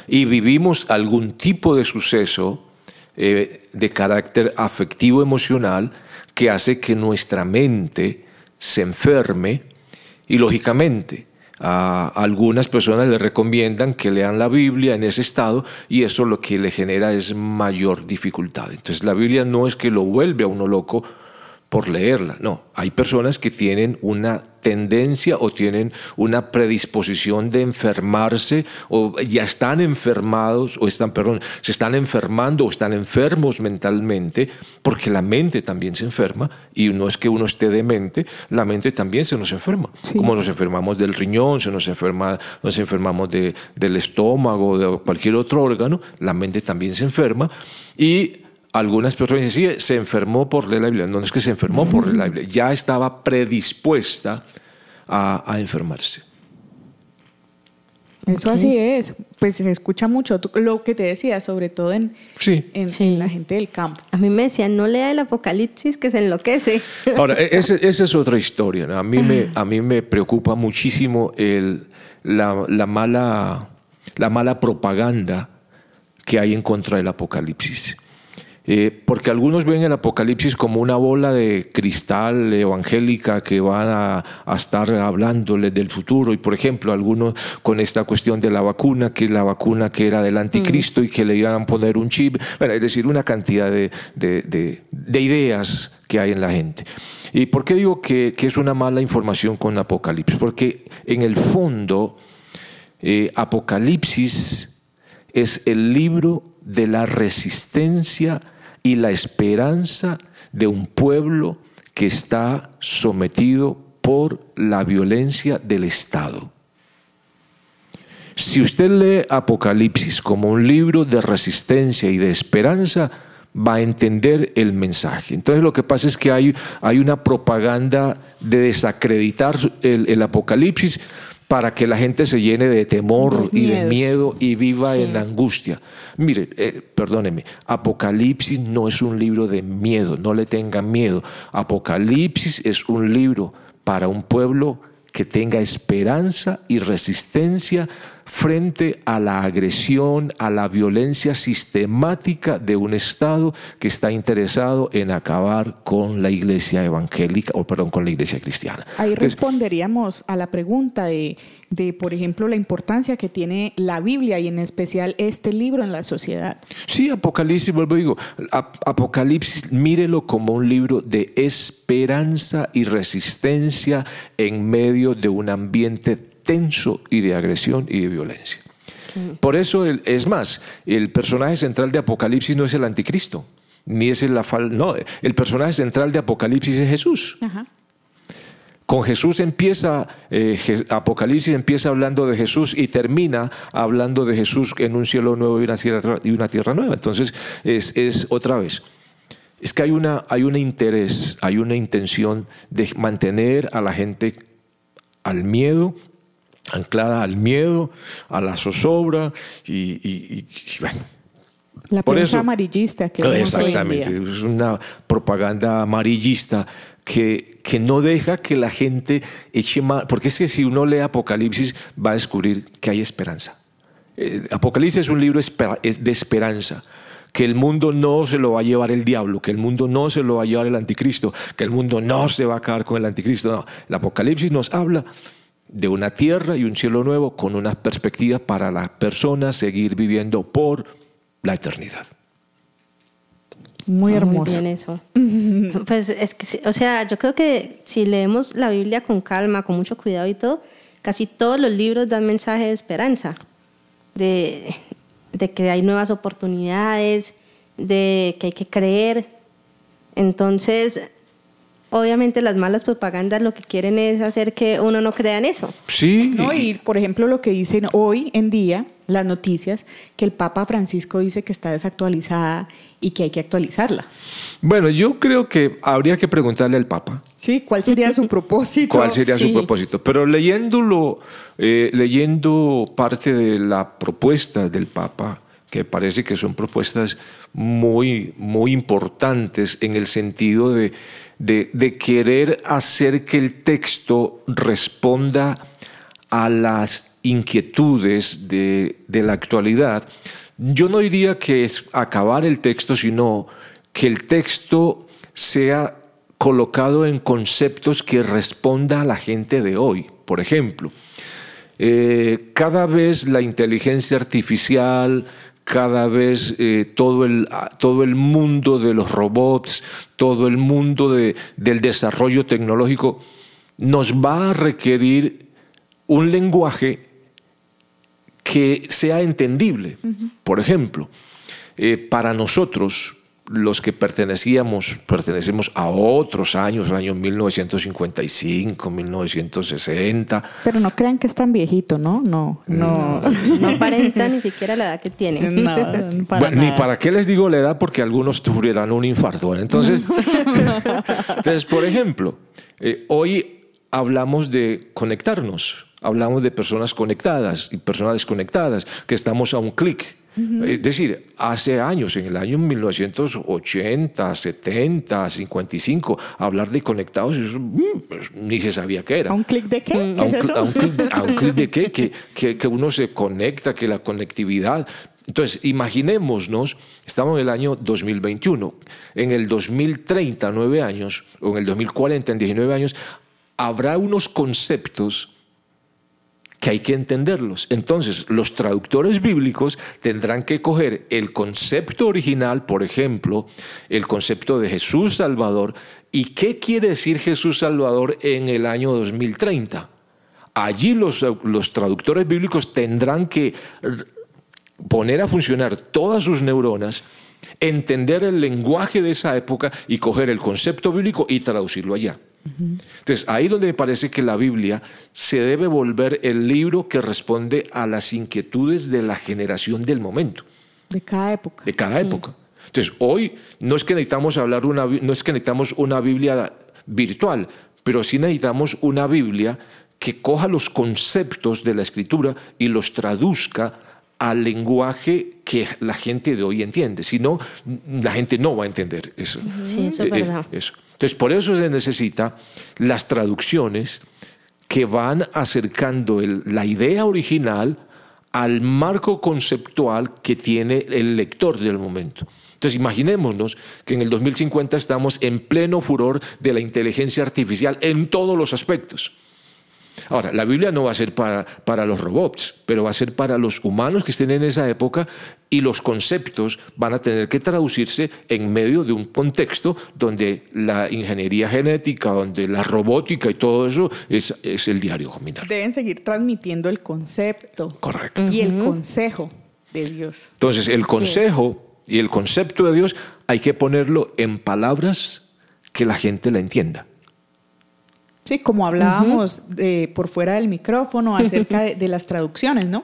Speaker 3: y vivimos algún tipo de suceso eh, de carácter afectivo emocional que hace que nuestra mente se enferme y lógicamente a algunas personas le recomiendan que lean la Biblia en ese estado y eso lo que le genera es mayor dificultad. Entonces la Biblia no es que lo vuelve a uno loco por leerla, no, hay personas que tienen una tendencia o tienen una predisposición de enfermarse o ya están enfermados o están, perdón, se están enfermando o están enfermos mentalmente porque la mente también se enferma y no es que uno esté demente, la mente también se nos enferma. Sí. Como nos enfermamos del riñón, se nos enferma, nos enfermamos de, del estómago, de cualquier otro órgano, la mente también se enferma y algunas personas dicen, sí, se enfermó por leer la Biblia. No, no es que se enfermó por leer la Biblia, ya estaba predispuesta a, a enfermarse.
Speaker 1: Eso así es. Pues se escucha mucho lo que te decía, sobre todo en, en, la gente del campo.
Speaker 2: A mí me decían, no lea el Apocalipsis que se enloquece. [laughs]
Speaker 3: Ahora, e-, esa es otra historia. A, mí me, a mí me preocupa muchísimo el, la, la, mala, la mala propaganda que hay en contra del Apocalipsis. Eh, porque algunos ven el Apocalipsis como una bola de cristal evangélica que van a, estar hablándoles del futuro. Y por ejemplo, algunos con esta cuestión de la vacuna, que es la vacuna que era del anticristo y que le iban a poner un chip. es decir, una cantidad de, ideas que hay en la gente. ¿Y por qué digo que, es una mala información con Apocalipsis? Porque en el fondo, eh, Apocalipsis es el libro de la resistencia y la esperanza de un pueblo que está sometido por la violencia del Estado. Si usted lee Apocalipsis como un libro de resistencia y de esperanza, va a entender el mensaje. Entonces lo que pasa es que hay, hay una propaganda de desacreditar el, el Apocalipsis para que la gente se llene de temor y de miedo y viva en angustia. Mire, eh, perdóneme, Apocalipsis no es un libro de miedo, no le tengan miedo. Apocalipsis es un libro para un pueblo que tenga esperanza y resistencia frente a la agresión, a la violencia sistemática de un Estado que está interesado en acabar con la iglesia evangélica, o perdón, con la iglesia cristiana.
Speaker 1: Ahí responderíamos a la pregunta de, de, por ejemplo, la importancia que tiene la Biblia y en especial este libro en la sociedad.
Speaker 3: Sí, Apocalipsis, vuelvo a digo, Apocalipsis, mírelo como un libro de esperanza y resistencia en medio de un ambiente tenso y de agresión y de violencia. Por eso, es más, el personaje central de Apocalipsis no es el anticristo, ni es el, la no, el personaje central de Apocalipsis es Jesús. Con Jesús empieza, eh, Apocalipsis empieza hablando de Jesús y termina hablando de Jesús en un cielo nuevo y una tierra, y una tierra nueva. Entonces, es, es otra vez. Es que hay, una, hay un interés, hay una intención de mantener a la gente al miedo anclada al miedo, a la zozobra y, bueno.
Speaker 1: La prensa amarillista que
Speaker 3: Exactamente, es una propaganda amarillista que, que no deja que la gente eche mal, porque es que si uno lee Apocalipsis va a descubrir que hay esperanza. Eh, Apocalipsis es un libro de esperanza que el mundo no se lo va a llevar el diablo, que el mundo no se lo va a llevar el anticristo, que el mundo no se va a acabar con el anticristo. No, el Apocalipsis nos habla de una tierra y un cielo nuevo con unas perspectivas para las personas seguir viviendo por la eternidad.
Speaker 1: Muy hermoso.
Speaker 2: Muy bien eso. [laughs] pues es que, o sea, yo creo que si leemos la Biblia con calma, con mucho cuidado y todo, casi todos los libros dan mensaje de esperanza, de, de que hay nuevas oportunidades, de que hay que creer. Entonces, obviamente las malas propagandas lo que quieren es hacer que uno no crea en eso.
Speaker 3: Sí.
Speaker 1: ¿No? Y por ejemplo lo que dicen hoy en día las noticias, que el Papa Francisco dice que está desactualizada y que hay que actualizarla.
Speaker 3: Bueno, yo creo que habría que preguntarle al Papa.
Speaker 1: Sí, ¿cuál sería su [laughs] propósito?
Speaker 3: ¿Cuál sería su propósito? Pero leyéndolo, eh, leyendo parte de la propuesta del Papa, que parece que son propuestas muy, muy importantes en el sentido de de, querer hacer que el texto responda a las inquietudes de, la actualidad, yo no diría que es acabar el texto, sino que el texto sea colocado en conceptos que responda a la gente de hoy. Por ejemplo, eh, cada vez la inteligencia artificial, cada vez eh, todo, el, todo el mundo de los robots, todo el mundo de, del desarrollo tecnológico, nos va a requerir un lenguaje que sea entendible. Por ejemplo, eh, para nosotros, los que pertenecíamos, pertenecemos a otros años, años 1955, 1960.
Speaker 1: Pero no crean que es tan viejito, ¿no? No, no.
Speaker 2: No aparenta ni siquiera la edad que tiene. [laughs] [laughs]
Speaker 3: ni para qué les digo la edad, porque algunos sufrirán un infarto. Entonces, [laughs] entonces por ejemplo, eh, hoy hablamos de conectarnos hablamos de personas conectadas y personas desconectadas, que estamos a un clic. Es decir, hace años, en el año 1980, 70, 55, hablar de conectados, mm, ni se sabía qué era.
Speaker 1: ¿A un clic de qué?
Speaker 3: ¿A un, clic de qué? [laughs] Que, que, uno se conecta, que la conectividad. Entonces, imaginémonos, estamos en el año 2021, en el 2030, nueve años, o en el 2040, en 19 años, habrá unos conceptos que hay que entenderlos. Entonces, los traductores bíblicos tendrán que coger el concepto original, por ejemplo, el concepto de Jesús Salvador, y qué quiere decir Jesús Salvador en el año 2030. Allí los, los traductores bíblicos tendrán que poner a funcionar todas sus neuronas, entender el lenguaje de esa época y coger el concepto bíblico y traducirlo allá. Entonces, ahí donde me parece que la Biblia se debe volver el libro que responde a las inquietudes de la generación del momento.
Speaker 1: De cada época.
Speaker 3: De cada época. Entonces, hoy no es que necesitamos hablar una, no es que necesitamos una Biblia virtual, pero sí necesitamos una Biblia que coja los conceptos de la escritura y los traduzca al lenguaje que la gente de hoy entiende. Si no, la gente no va a entender eso.
Speaker 2: Sí, eso es eh, eh, verdad.
Speaker 3: Eso. Entonces, por eso se necesita las traducciones que van acercando la idea original al marco conceptual que tiene el lector del momento. Entonces imaginémonos que en el 2050 estamos en pleno furor de la inteligencia artificial en todos los aspectos. Ahora, la Biblia no va a ser para, para los robots, pero va a ser para los humanos que estén en esa época y los conceptos van a tener que traducirse en medio de un contexto donde la ingeniería genética, donde la robótica y todo eso es, es el diario combinado.
Speaker 1: Deben seguir transmitiendo el concepto.
Speaker 3: Correcto.
Speaker 1: Y el consejo de Dios.
Speaker 3: Entonces, el consejo y el concepto de Dios hay que ponerlo en palabras que la gente la entienda.
Speaker 1: Sí, como hablábamos de, por fuera del micrófono acerca de, las traducciones, ¿no?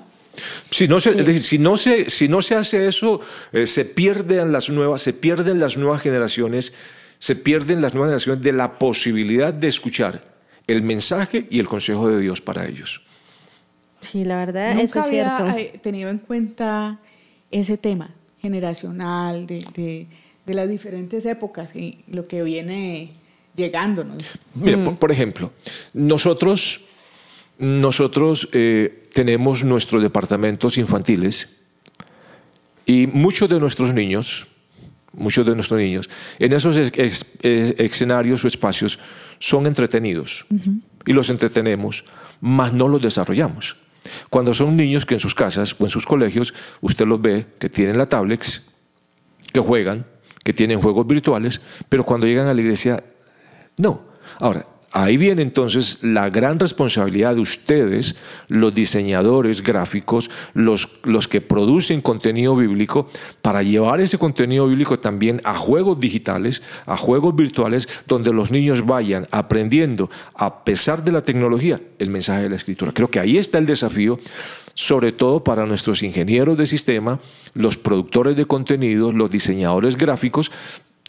Speaker 3: Si no se, si no se, si no se hace eso, eh, se pierden las nuevas, se pierden las nuevas generaciones, se pierden las nuevas generaciones de la posibilidad de escuchar el mensaje y el consejo de Dios para ellos.
Speaker 2: Sí, la verdad, eso es cierto.
Speaker 1: había eh, tenido en cuenta ese tema generacional de, de, de las diferentes épocas y lo que viene llegándonos.
Speaker 3: Mira, mm. por, ejemplo, nosotros, nosotros eh, tenemos nuestros departamentos infantiles y muchos de nuestros niños, muchos de nuestros niños, en esos escenarios o espacios son entretenidos y los entretenemos, mas no los desarrollamos. Cuando son niños que en sus casas o en sus colegios usted los ve que tienen la tablet, que juegan, que tienen juegos virtuales, pero cuando llegan a la iglesia no. Ahora, ahí viene entonces la gran responsabilidad de ustedes, los diseñadores gráficos, los, los, que producen contenido bíblico, para llevar ese contenido bíblico también a juegos digitales, a juegos virtuales, donde los niños vayan aprendiendo, a pesar de la tecnología, el mensaje de la escritura. Creo que ahí está el desafío sobre todo para nuestros ingenieros de sistema, los productores de contenidos, los diseñadores gráficos,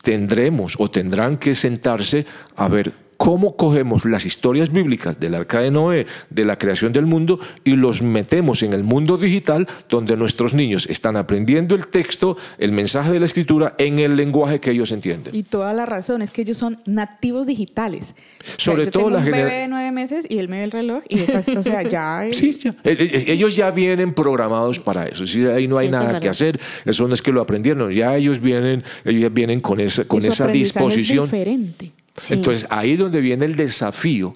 Speaker 3: tendremos o tendrán que sentarse a ver cómo cogemos las historias bíblicas del arca de Noé, de la creación del mundo, y los metemos en el mundo digital donde nuestros niños están aprendiendo el texto, el mensaje de la escritura en el lenguaje que ellos entienden.
Speaker 1: Y toda la razón es que ellos son nativos digitales.
Speaker 3: Sobre todo la
Speaker 1: un bebé de nueve meses y él me ve el reloj y eso, o sea, ya, [laughs]
Speaker 3: sí, ya. Eh, eh, Ellos ya vienen programados para eso. Sí, ahí no hay nada que hacer. Eso no es que lo aprendieron. Ya ellos vienen, ellos vienen con esa, con esa disposición.
Speaker 1: Es diferente.
Speaker 3: Entonces ahí es donde viene el desafío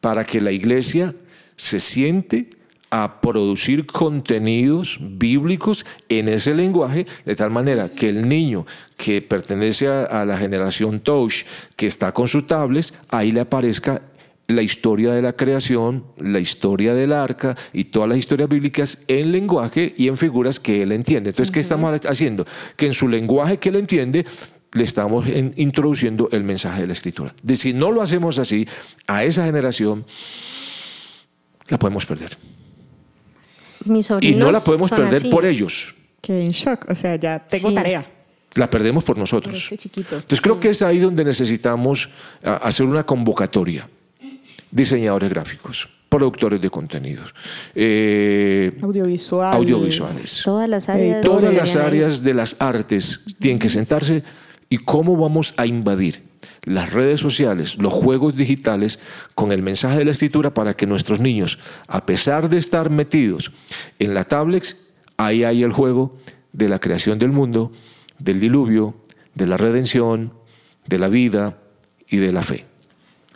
Speaker 3: para que la iglesia se siente a producir contenidos bíblicos en ese lenguaje, de tal manera que el niño que pertenece a, la generación Touch, que está con sus tablets, ahí le aparezca la historia de la creación, la historia del arca y todas las historias bíblicas en lenguaje y en figuras que él entiende. Entonces, ¿qué estamos haciendo? Que en su lenguaje que él entiende le estamos introduciendo el mensaje de la escritura. De si no lo hacemos así, a esa generación la podemos perder. y no la podemos perder por ellos.
Speaker 1: Que en shock, o sea, ya tengo tarea.
Speaker 3: La perdemos por nosotros. Este Entonces creo que es ahí donde necesitamos hacer una convocatoria. Diseñadores gráficos, productores de contenidos, eh, audiovisuales.
Speaker 2: Todas las áreas.
Speaker 3: todas las áreas de las artes tienen que sentarse y cómo vamos a invadir las redes sociales, los juegos digitales, con el mensaje de la escritura para que nuestros niños, a pesar de estar metidos en la tablet, ahí hay el juego de la creación del mundo, del diluvio, de la redención, de la vida y de la fe.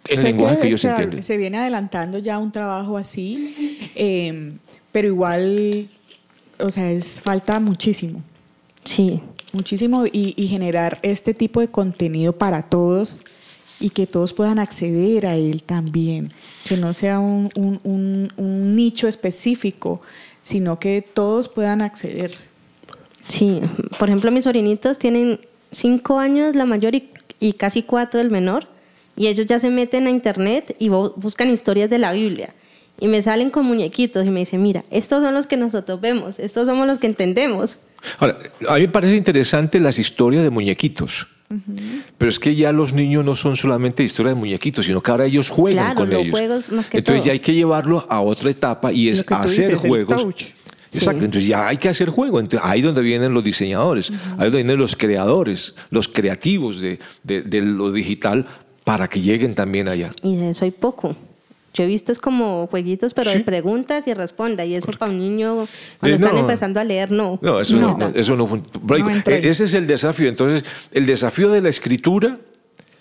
Speaker 1: El lenguaje que, ellos entienden. Se viene adelantando ya un trabajo así, em, pero igual, o sea, es falta muchísimo.
Speaker 2: Sí.
Speaker 1: Muchísimo y, generar este tipo de contenido para todos y que todos puedan acceder a él también. Que no sea un, un nicho específico, sino que todos puedan acceder.
Speaker 2: Sí, por ejemplo, mis sobrinitos tienen cinco años la mayor y, casi cuatro el menor, y ellos ya se meten a internet y buscan historias de la Biblia. Y me salen con muñequitos y me dicen, mira, estos son los que nosotros vemos, estos somos los que entendemos.
Speaker 3: Ahora, a mí me parece interesante las historias de muñequitos. Pero es que ya los niños no son solamente historias de muñequitos, sino que ahora ellos juegan con ellos.
Speaker 2: Juegos más que
Speaker 3: Entonces ya hay que llevarlo a otra etapa y es hacer juegos. Exacto, entonces ya hay que hacer juego. Entonces, ahí donde vienen los diseñadores, ahí donde vienen los creadores, los creativos de, lo digital para que lleguen también allá.
Speaker 2: Y de eso hay poco. Yo he visto es como jueguitos, pero de preguntas y responda. Y eso para un niño, cuando están empezando a leer, no.
Speaker 3: No, eso no, eso no, Ese es el desafío. Entonces, el desafío de la escritura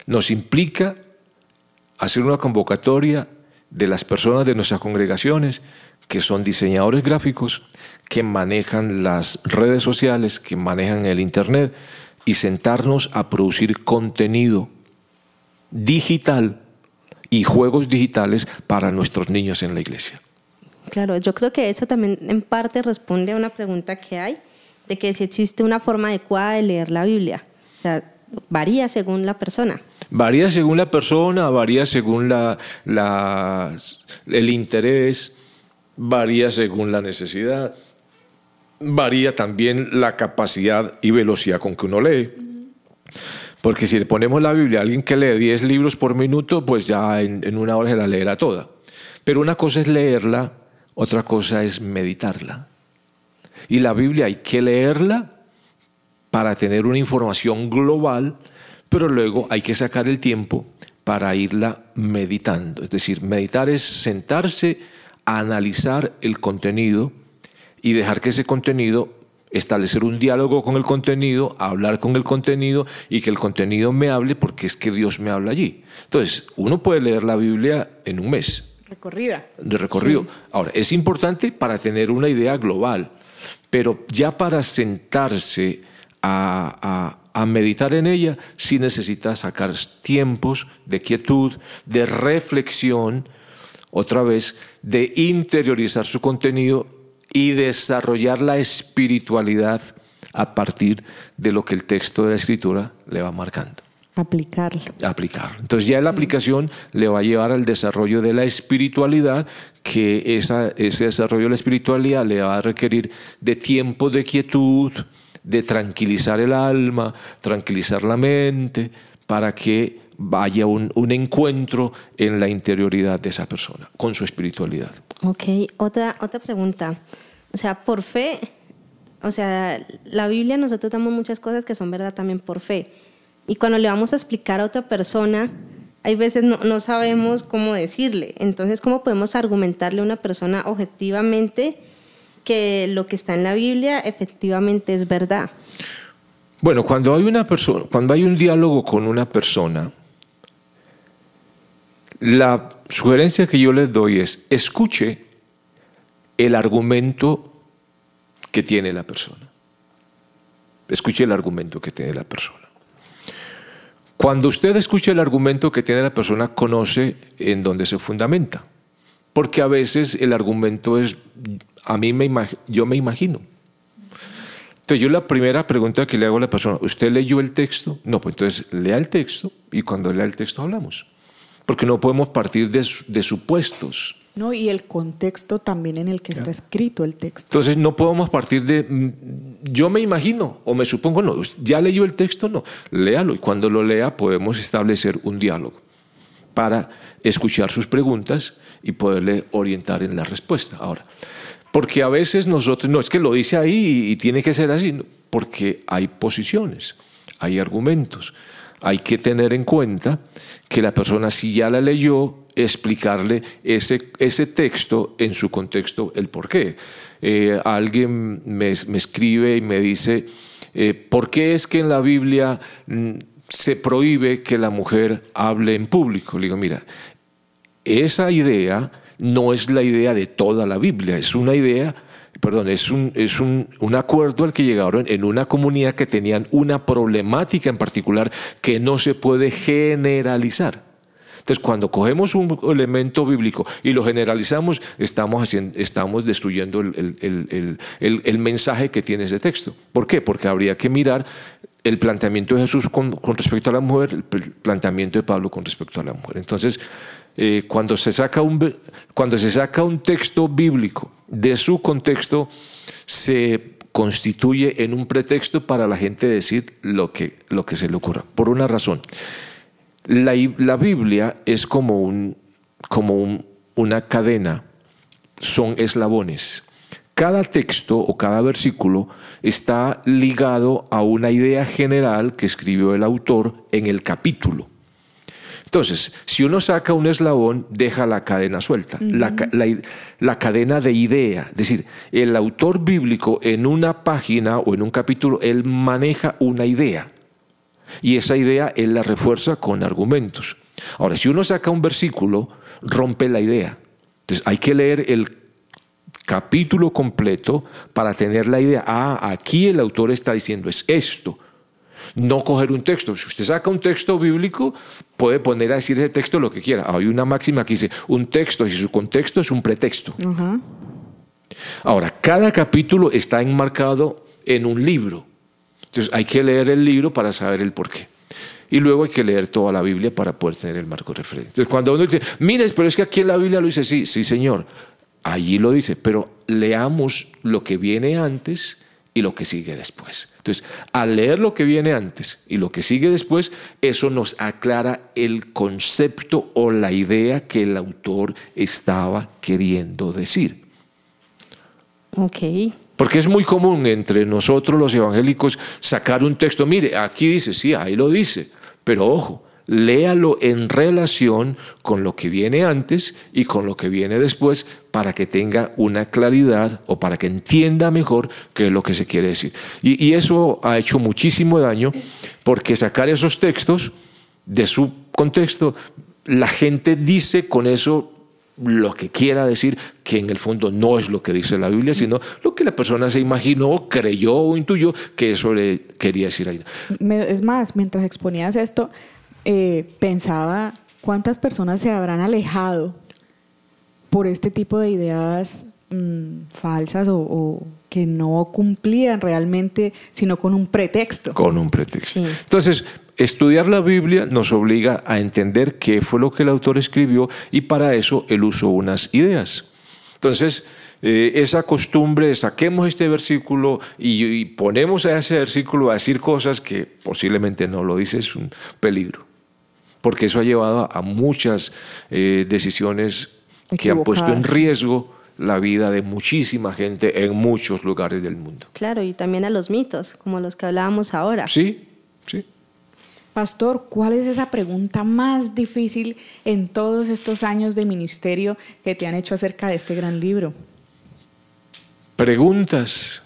Speaker 3: nos implica hacer una convocatoria de las personas de nuestras congregaciones que son diseñadores gráficos, que manejan las redes sociales, que manejan el Internet, y sentarnos a producir contenido digital y juegos digitales para nuestros niños en la iglesia.
Speaker 2: Claro, yo creo que eso también en parte responde a una pregunta que hay, de que si existe una forma adecuada de leer la Biblia. O sea, varía según la persona.
Speaker 3: Varía según la persona, varía según la, el interés, varía según la necesidad, varía también la capacidad y velocidad con que uno lee. Porque si le ponemos la Biblia a alguien que lee 10 libros por minuto, pues ya en, una hora se la leerá toda. Pero una cosa es leerla, otra cosa es meditarla. Y la Biblia hay que leerla para tener una información global, pero luego hay que sacar el tiempo para irla meditando. Es decir, meditar es sentarse analizar el contenido y dejar que ese contenido, establecer un diálogo con el contenido, hablar con el contenido y que el contenido me hable porque es que Dios me habla allí. Entonces, uno puede leer la Biblia en un mes.
Speaker 1: Recorrida.
Speaker 3: De recorrido. Ahora, es importante para tener una idea global, pero ya para sentarse a, a meditar en ella, sí necesita sacar tiempos de quietud, de reflexión, otra vez, de interiorizar su contenido y desarrollar la espiritualidad a partir de lo que el texto de la escritura le va marcando.
Speaker 1: Aplicarlo.
Speaker 3: Aplicarlo. Entonces ya la aplicación le va a llevar al desarrollo de la espiritualidad, que esa, ese desarrollo de la espiritualidad le va a requerir de tiempo de quietud, de tranquilizar el alma, tranquilizar la mente, para que vaya un, un, encuentro en la interioridad de esa persona, con su espiritualidad.
Speaker 2: Ok, otra, otra pregunta. O sea, por fe, o sea, la Biblia nosotros damos muchas cosas que son verdad también por fe. Y cuando le vamos a explicar a otra persona, hay veces no, no sabemos cómo decirle. Entonces, ¿cómo podemos argumentarle a una persona objetivamente que lo que está en la Biblia efectivamente es verdad?
Speaker 3: Bueno, cuando hay una persona, cuando hay un diálogo con una persona, la sugerencia que yo les doy es escuche el argumento que tiene la persona. Escuche el argumento que tiene la persona. Cuando usted escucha el argumento que tiene la persona, conoce en dónde se fundamenta. Porque a veces el argumento es, a mí me yo me imagino. Entonces yo la primera pregunta que le hago a la persona, ¿usted leyó el texto? No, pues entonces lea el texto y cuando lea el texto hablamos porque no podemos partir de, supuestos.
Speaker 1: No, y el contexto también en el que está escrito el texto.
Speaker 3: Entonces no podemos partir de mm, yo me imagino o me supongo, no, ya leyó el texto, no, léalo y cuando lo lea podemos establecer un diálogo. para escuchar sus preguntas y poderle orientar en la respuesta. Ahora, porque a veces nosotros, no es que lo dice ahí y, tiene que ser así, porque hay posiciones, hay argumentos. Hay que tener en cuenta que la persona, si ya la leyó, explicarle ese, ese texto en su contexto, el por qué. Eh, alguien me, escribe y me dice, eh, ¿por qué es que en la Biblia mm, se prohíbe que la mujer hable en público? Le digo, mira, esa idea no es la idea de toda la Biblia, es una idea, perdón, es un, es un, un, acuerdo al que llegaron en una comunidad que tenían una problemática en particular que no se puede generalizar. Entonces, cuando cogemos un elemento bíblico y lo generalizamos, estamos, haciendo, estamos destruyendo el, el, el, el, mensaje que tiene ese texto. ¿Por qué? Porque habría que mirar el planteamiento de Jesús con, respecto a la mujer, el planteamiento de Pablo con respecto a la mujer. Entonces, eh, cuando, se saca un, cuando se saca un texto bíblico de su contexto, se constituye en un pretexto para la gente decir lo que, lo que se le ocurra, por una razón. La, la Biblia es como, un, como una cadena, son eslabones. Cada texto o cada versículo está ligado a una idea general que escribió el autor en el capítulo. Entonces, si uno saca un eslabón, deja la cadena suelta, la, cadena de idea. Es decir, el autor bíblico en una página o en un capítulo, él maneja una idea. Y esa idea él la refuerza con argumentos. Ahora, si uno saca un versículo, rompe la idea. Entonces, hay que leer el capítulo completo para tener la idea. Ah, aquí el autor está diciendo es esto no coger un texto. Si usted saca un texto bíblico, puede poner a decir ese texto lo que quiera. Hay una máxima que dice, un texto, si su contexto es un pretexto. Ahora, cada capítulo está enmarcado en un libro. Entonces hay que leer el libro para saber el porqué. Y luego hay que leer toda la Biblia para poder tener el marco referente. Entonces cuando uno dice, mire, pero es que aquí en la Biblia lo dice, sí, sí señor, allí lo dice, pero leamos lo que viene antes y lo que sigue después. Entonces, al leer lo que viene antes y lo que sigue después, eso nos aclara el concepto o la idea que el autor estaba queriendo decir.
Speaker 2: Ok.
Speaker 3: Porque es muy común entre nosotros los evangélicos sacar un texto, mire, aquí dice, sí, ahí lo dice, pero ojo, léalo en relación con lo que viene antes y con lo que viene después para que tenga una claridad o para que entienda mejor qué es lo que se quiere decir. Y, eso ha hecho muchísimo daño porque sacar esos textos de su contexto, la gente dice con eso lo que quiera decir, que en el fondo no es lo que dice la Biblia, sino lo que la persona se imaginó, creyó o intuyó que eso le quería decir ahí.
Speaker 1: Es más, mientras exponías esto, eh, pensaba cuántas personas se habrán alejado por este tipo de ideas mm, falsas o, que no cumplían realmente, sino con un pretexto.
Speaker 3: Con un pretexto. Entonces, estudiar la Biblia nos obliga a entender qué fue lo que el autor escribió y para eso él usó unas ideas. Entonces, eh, esa costumbre, saquemos este versículo y, ponemos a ese versículo a decir cosas que posiblemente no lo dice, es un peligro porque eso ha llevado a muchas eh, decisiones que han puesto en riesgo la vida de muchísima gente en muchos lugares del mundo.
Speaker 2: Claro, y también a los mitos, como los que hablábamos ahora.
Speaker 3: Sí, sí.
Speaker 1: Pastor, ¿cuál es esa pregunta más difícil en todos estos años de ministerio que te han hecho acerca de este gran libro?
Speaker 3: Preguntas.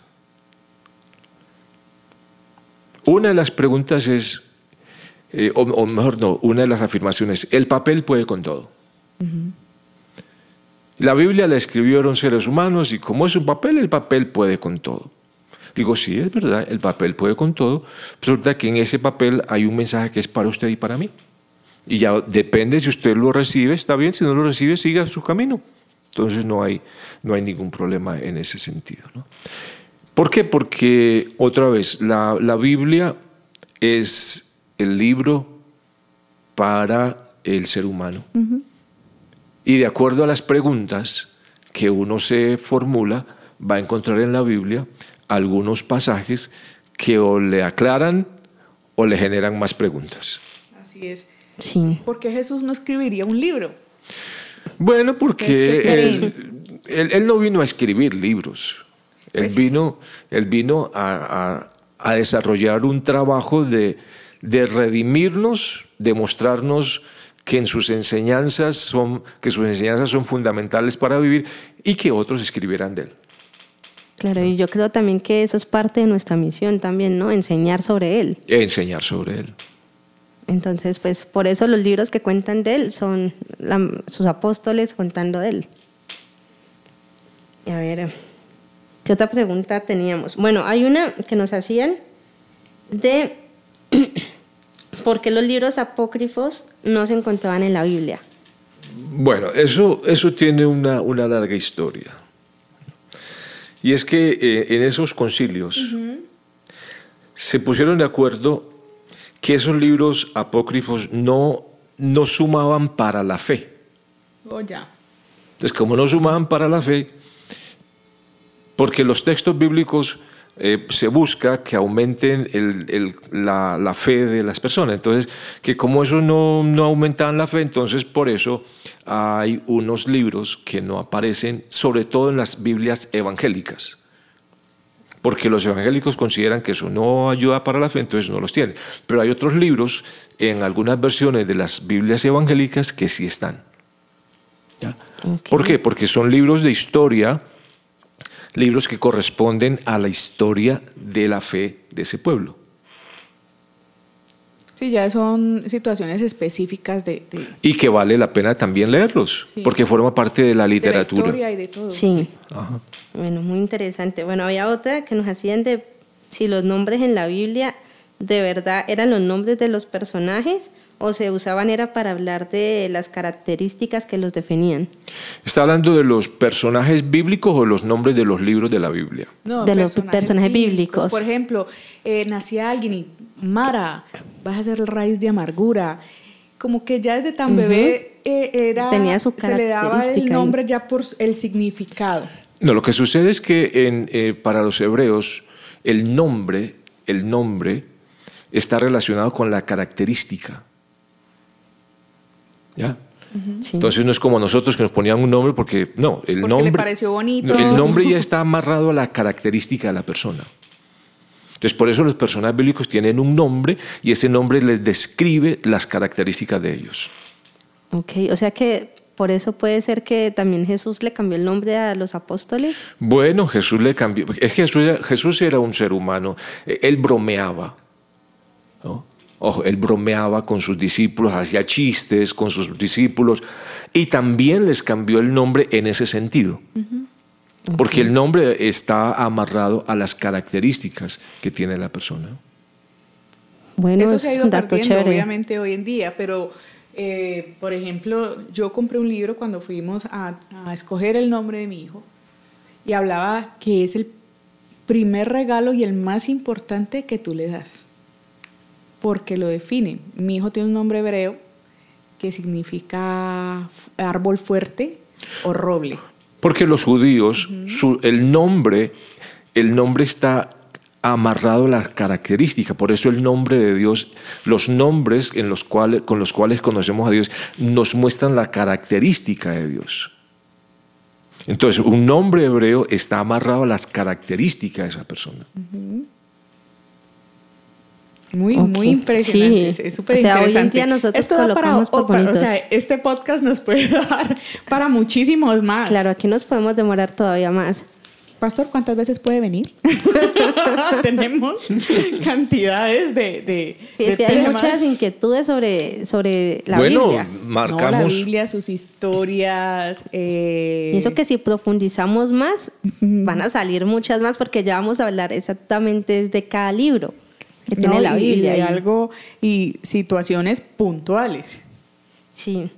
Speaker 3: Una de las preguntas es, eh, o, mejor no, una de las afirmaciones, el papel puede con todo. La Biblia la escribieron seres humanos y como es un papel, el papel puede con todo. Digo, sí, es verdad, el papel puede con todo. Resulta que en ese papel hay un mensaje que es para usted y para mí. Y ya depende si usted lo recibe, está bien, si no lo recibe, siga su camino. Entonces no hay, no hay ningún problema en ese sentido. ¿Por qué? Porque, otra vez, la, la Biblia es el libro para el ser humano. Y de acuerdo a las preguntas que uno se formula, va a encontrar en la Biblia algunos pasajes que o le aclaran o le generan más preguntas.
Speaker 1: Así es.
Speaker 2: Sí.
Speaker 1: ¿Por qué Jesús no escribiría un libro?
Speaker 3: Bueno, porque
Speaker 1: ¿Qué
Speaker 3: él, él- él no vino a escribir libros. Él
Speaker 1: Pues sí.
Speaker 3: vino, él vino a, a- a desarrollar un trabajo de, de redimirnos, de mostrarnos que en sus enseñanzas son, que sus enseñanzas son fundamentales para vivir y que otros escribieran de él.
Speaker 2: Claro, y yo creo también que eso es parte de nuestra misión también, ¿no? Enseñar sobre él.
Speaker 3: Enseñar sobre él.
Speaker 2: Entonces, pues por eso los libros que cuentan de él son la- sus apóstoles contando de él. Y a ver, ¿qué otra pregunta teníamos? Bueno, hay una que nos hacían de por qué los libros apócrifos no se encontraban en la Biblia.
Speaker 3: Bueno, eso, eso tiene una, una larga historia. Y es que eh, en esos concilios se pusieron de acuerdo que esos libros apócrifos no, no sumaban para la fe.
Speaker 1: Oh, ya.
Speaker 3: Entonces, como no sumaban para la fe, porque los textos bíblicos eh, se busca que aumenten el- el- la, la fe de las personas. Entonces, que como eso no, no aumentaban la fe, entonces por eso hay unos libros que no aparecen, sobre todo en las Biblias evangélicas. Porque los evangélicos consideran que eso no ayuda para la fe, entonces no los tienen. Pero hay otros libros en algunas versiones de las Biblias evangélicas que sí están. ¿Por qué? Porque son libros de historia, libros que corresponden a la historia de la fe de ese pueblo.
Speaker 1: Sí, ya son situaciones específicas de, de-
Speaker 3: Y que vale la pena también leerlos,
Speaker 1: Sí.
Speaker 3: porque forma parte de la
Speaker 1: de la
Speaker 3: literatura.
Speaker 1: historia y de todo.
Speaker 2: Sí.
Speaker 3: Ajá.
Speaker 2: Bueno, muy interesante. Bueno, había otra que nos hacían de si los nombres en la Biblia de verdad eran los nombres de los personajes o se usaban era para hablar de las características que los definían.
Speaker 3: ¿Está hablando de los personajes bíblicos o los nombres de los libros de la Biblia?
Speaker 1: No,
Speaker 2: De los personajes bíblicos.
Speaker 1: Por ejemplo, eh, nacía alguien y Mara, vas a ser el raíz de amargura. Como que ya desde tan bebé eh, era,
Speaker 2: Tenía su
Speaker 1: se le daba el nombre ya por el significado.
Speaker 3: No, lo que sucede es que en, eh, para los hebreos el nombre, el nombre está relacionado con la característica. ¿Ya?
Speaker 2: Sí.
Speaker 3: Entonces no es como nosotros que nos ponían un nombre porque no, el
Speaker 1: Porque le
Speaker 3: nombre
Speaker 1: pareció bonito.
Speaker 3: El nombre ya está amarrado a la característica de la persona. Entonces por eso los personajes bíblicos tienen un nombre y ese nombre les describe las características de ellos.
Speaker 2: Ok, o sea que por eso puede ser que también Jesús le cambió el nombre a los apóstoles.
Speaker 3: Bueno, Jesús le cambió. Es que Jesús, era- Jesús era un ser humano. Eh, Él bromeaba. ¿no? Ojo, él bromeaba con sus discípulos, hacía chistes con sus discípulos y también les cambió el nombre en ese sentido. Porque el nombre está amarrado a las características que tiene la persona.
Speaker 2: Bueno,
Speaker 1: Eso
Speaker 2: es
Speaker 1: se ha ido perdiendo,
Speaker 2: chévere.
Speaker 1: obviamente, hoy en día, pero, eh, por ejemplo, yo compré un libro cuando fuimos a, a escoger el nombre de mi hijo y hablaba que es el primer regalo y el más importante que tú le das, porque lo define. Mi hijo tiene un nombre hebreo que significa árbol fuerte o roble.
Speaker 3: Porque los judíos, su- el nombre, el nombre está amarrado a las características. Por eso el nombre de Dios, los nombres en los cuales, con los cuales conocemos a Dios, nos muestran la característica de Dios. Entonces, un nombre hebreo está amarrado a las características de esa persona.
Speaker 1: Muy, muy impresionante.
Speaker 2: sí.
Speaker 1: Es súper
Speaker 2: O sea, hoy en
Speaker 1: interesante.
Speaker 2: día nosotros
Speaker 1: Esto da
Speaker 2: colocamos
Speaker 1: para- o sea, este podcast nos puede [laughs] dar para muchísimos más.
Speaker 2: Claro, aquí nos podemos demorar todavía más.
Speaker 1: Pastor, ¿cuántas veces puede venir? [laughs] [laughs] Tenemos cantidades de, de,
Speaker 2: Sí,
Speaker 1: de
Speaker 2: es que hay muchas inquietudes sobre, sobre la
Speaker 3: bueno,
Speaker 2: Biblia.
Speaker 1: No, la
Speaker 3: marcamos.
Speaker 1: Biblia, sus historias. eh,
Speaker 2: Y eso que si profundizamos más, van a salir muchas más porque ya vamos a hablar exactamente de cada libro que tiene
Speaker 1: no,
Speaker 2: la
Speaker 1: y- y
Speaker 2: Biblia.
Speaker 1: de
Speaker 2: y-
Speaker 1: algo y situaciones puntuales.
Speaker 2: Sí,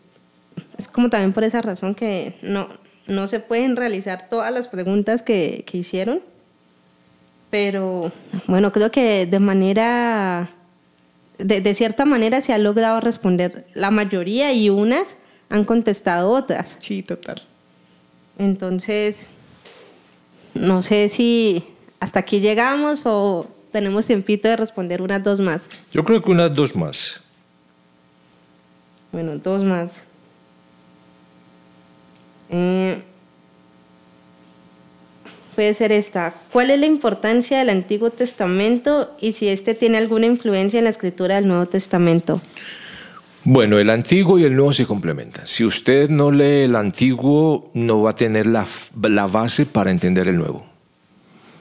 Speaker 2: es como también por esa razón que no, no se pueden realizar todas las preguntas que, que hicieron, pero bueno, creo que de manera, de, de cierta manera se ha logrado responder la mayoría y unas han contestado otras.
Speaker 1: Sí, total.
Speaker 2: Entonces, no sé si hasta aquí llegamos o tenemos tiempito de responder unas dos más.
Speaker 3: Yo creo que unas dos más.
Speaker 2: Bueno, dos más. Eh, puede ser esta. ¿Cuál es la importancia del Antiguo Testamento y si este tiene alguna influencia en la escritura del Nuevo Testamento?
Speaker 3: Bueno, el antiguo y el nuevo se complementan. Si usted no lee el antiguo, no va a tener la, la base para entender el nuevo.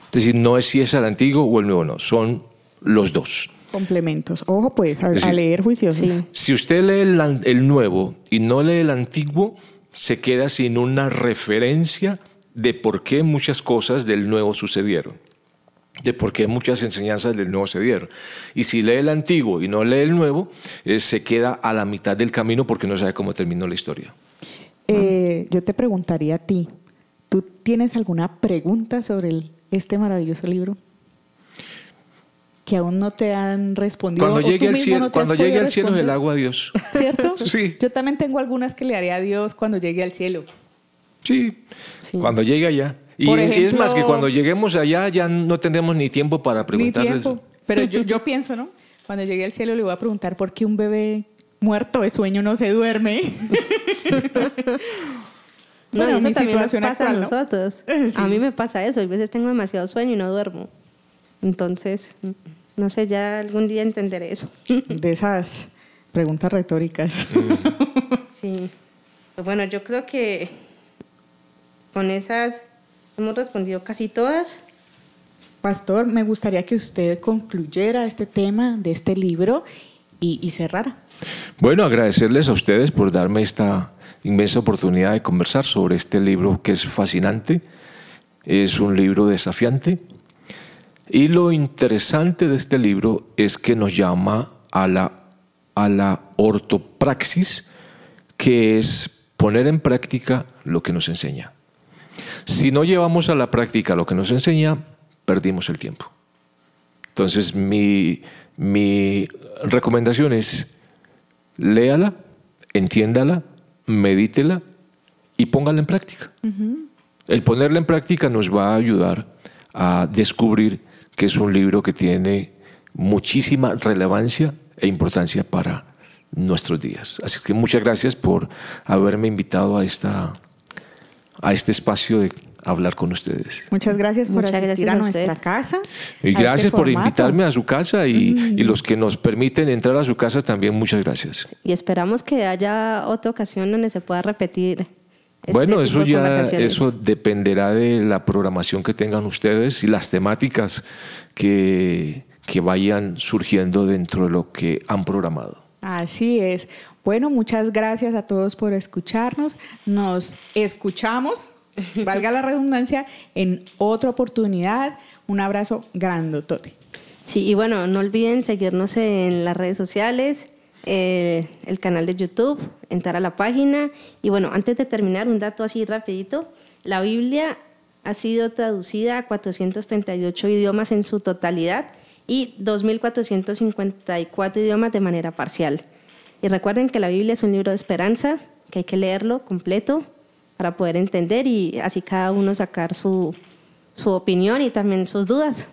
Speaker 3: Es decir, no es si es el antiguo o el nuevo, no, son los dos.
Speaker 1: Complementos. Ojo, pues, a, leer juiciosos.
Speaker 3: Si usted lee el, el nuevo y no lee el antiguo, se queda sin una referencia de por qué muchas cosas del nuevo sucedieron, de por qué muchas enseñanzas del nuevo se dieron. Y si lee el antiguo y no lee el nuevo, eh, se queda a la mitad del camino porque no sabe cómo terminó la historia.
Speaker 1: Eh, yo te preguntaría a ti, ¿tú tienes alguna pregunta sobre este maravilloso libro? que aún no te han respondido.
Speaker 3: Cuando llegue al cielo, cuando llegue al cielo el agua a Dios. [laughs]
Speaker 1: ¿Cierto?
Speaker 3: sí.
Speaker 1: Yo también tengo algunas que le haré a Dios cuando llegue al cielo.
Speaker 3: Sí, cuando llegue allá. Y es, más que cuando lleguemos allá ya no tendremos ni tiempo para preguntarles.
Speaker 1: Pero yo, yo [laughs] pienso, ¿no? Cuando llegue al cielo le voy a preguntar por qué un bebé muerto de sueño no se duerme. [laughs]
Speaker 2: no, bueno, eso también nos pasa a nosotros. [laughs] A mí me pasa eso. A veces tengo demasiado sueño y no duermo. Entonces, no sé, ya algún día entenderé eso. [laughs]
Speaker 1: De esas preguntas retóricas. [laughs]
Speaker 2: sí. Bueno, yo creo que con esas hemos respondido casi todas.
Speaker 1: Pastor, me gustaría que usted concluyera este tema de este libro y, cerrara.
Speaker 3: Bueno, agradecerles a ustedes por darme esta inmensa oportunidad de conversar sobre este libro que es fascinante, es un libro desafiante y lo interesante de este libro es que nos llama a la, a la ortopraxis, que es poner en práctica lo que nos enseña. Si no llevamos a la práctica lo que nos enseña, perdimos el tiempo. Entonces, mi, recomendación es léala, entiéndala, medítela y póngala en práctica. El ponerla en práctica nos va a ayudar a descubrir que es un libro que tiene muchísima relevancia e importancia para nuestros días. Así que muchas gracias por haberme invitado a esta a este espacio de hablar con ustedes.
Speaker 1: Muchas gracias por asistir a, nuestra casa.
Speaker 3: Y este gracias por invitarme a su casa y, mm. y, los que nos permiten entrar a su casa también, muchas gracias.
Speaker 2: Y esperamos que haya otra ocasión donde se pueda repetir.
Speaker 3: Este bueno, eso ya eso dependerá de la programación que tengan ustedes y las temáticas que, que vayan surgiendo dentro de lo que han programado.
Speaker 1: Así es. Bueno, muchas gracias a todos por escucharnos. Nos escuchamos, [laughs] valga la redundancia, en otra oportunidad. Un abrazo grandotote.
Speaker 2: Sí, y bueno, no olviden seguirnos en las redes sociales, eh, el canal de YouTube, entrar a la página. Y bueno, antes de terminar, un dato así rapidito. La Biblia ha sido traducida a 438 idiomas en su totalidad y 2.454 idiomas de manera parcial. Y recuerden que la Biblia es un libro de esperanza, que hay que leerlo completo para poder entender y así cada uno sacar su, su opinión y también sus dudas.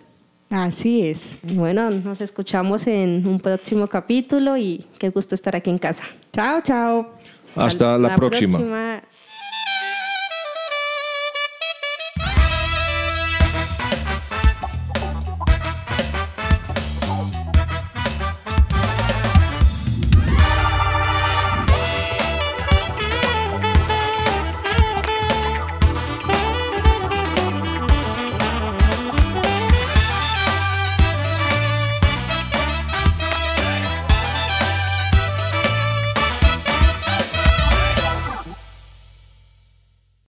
Speaker 1: Así es.
Speaker 2: Bueno, nos escuchamos en un próximo capítulo y qué gusto estar aquí en casa.
Speaker 1: Chao, chao.
Speaker 3: Hasta la, próxima.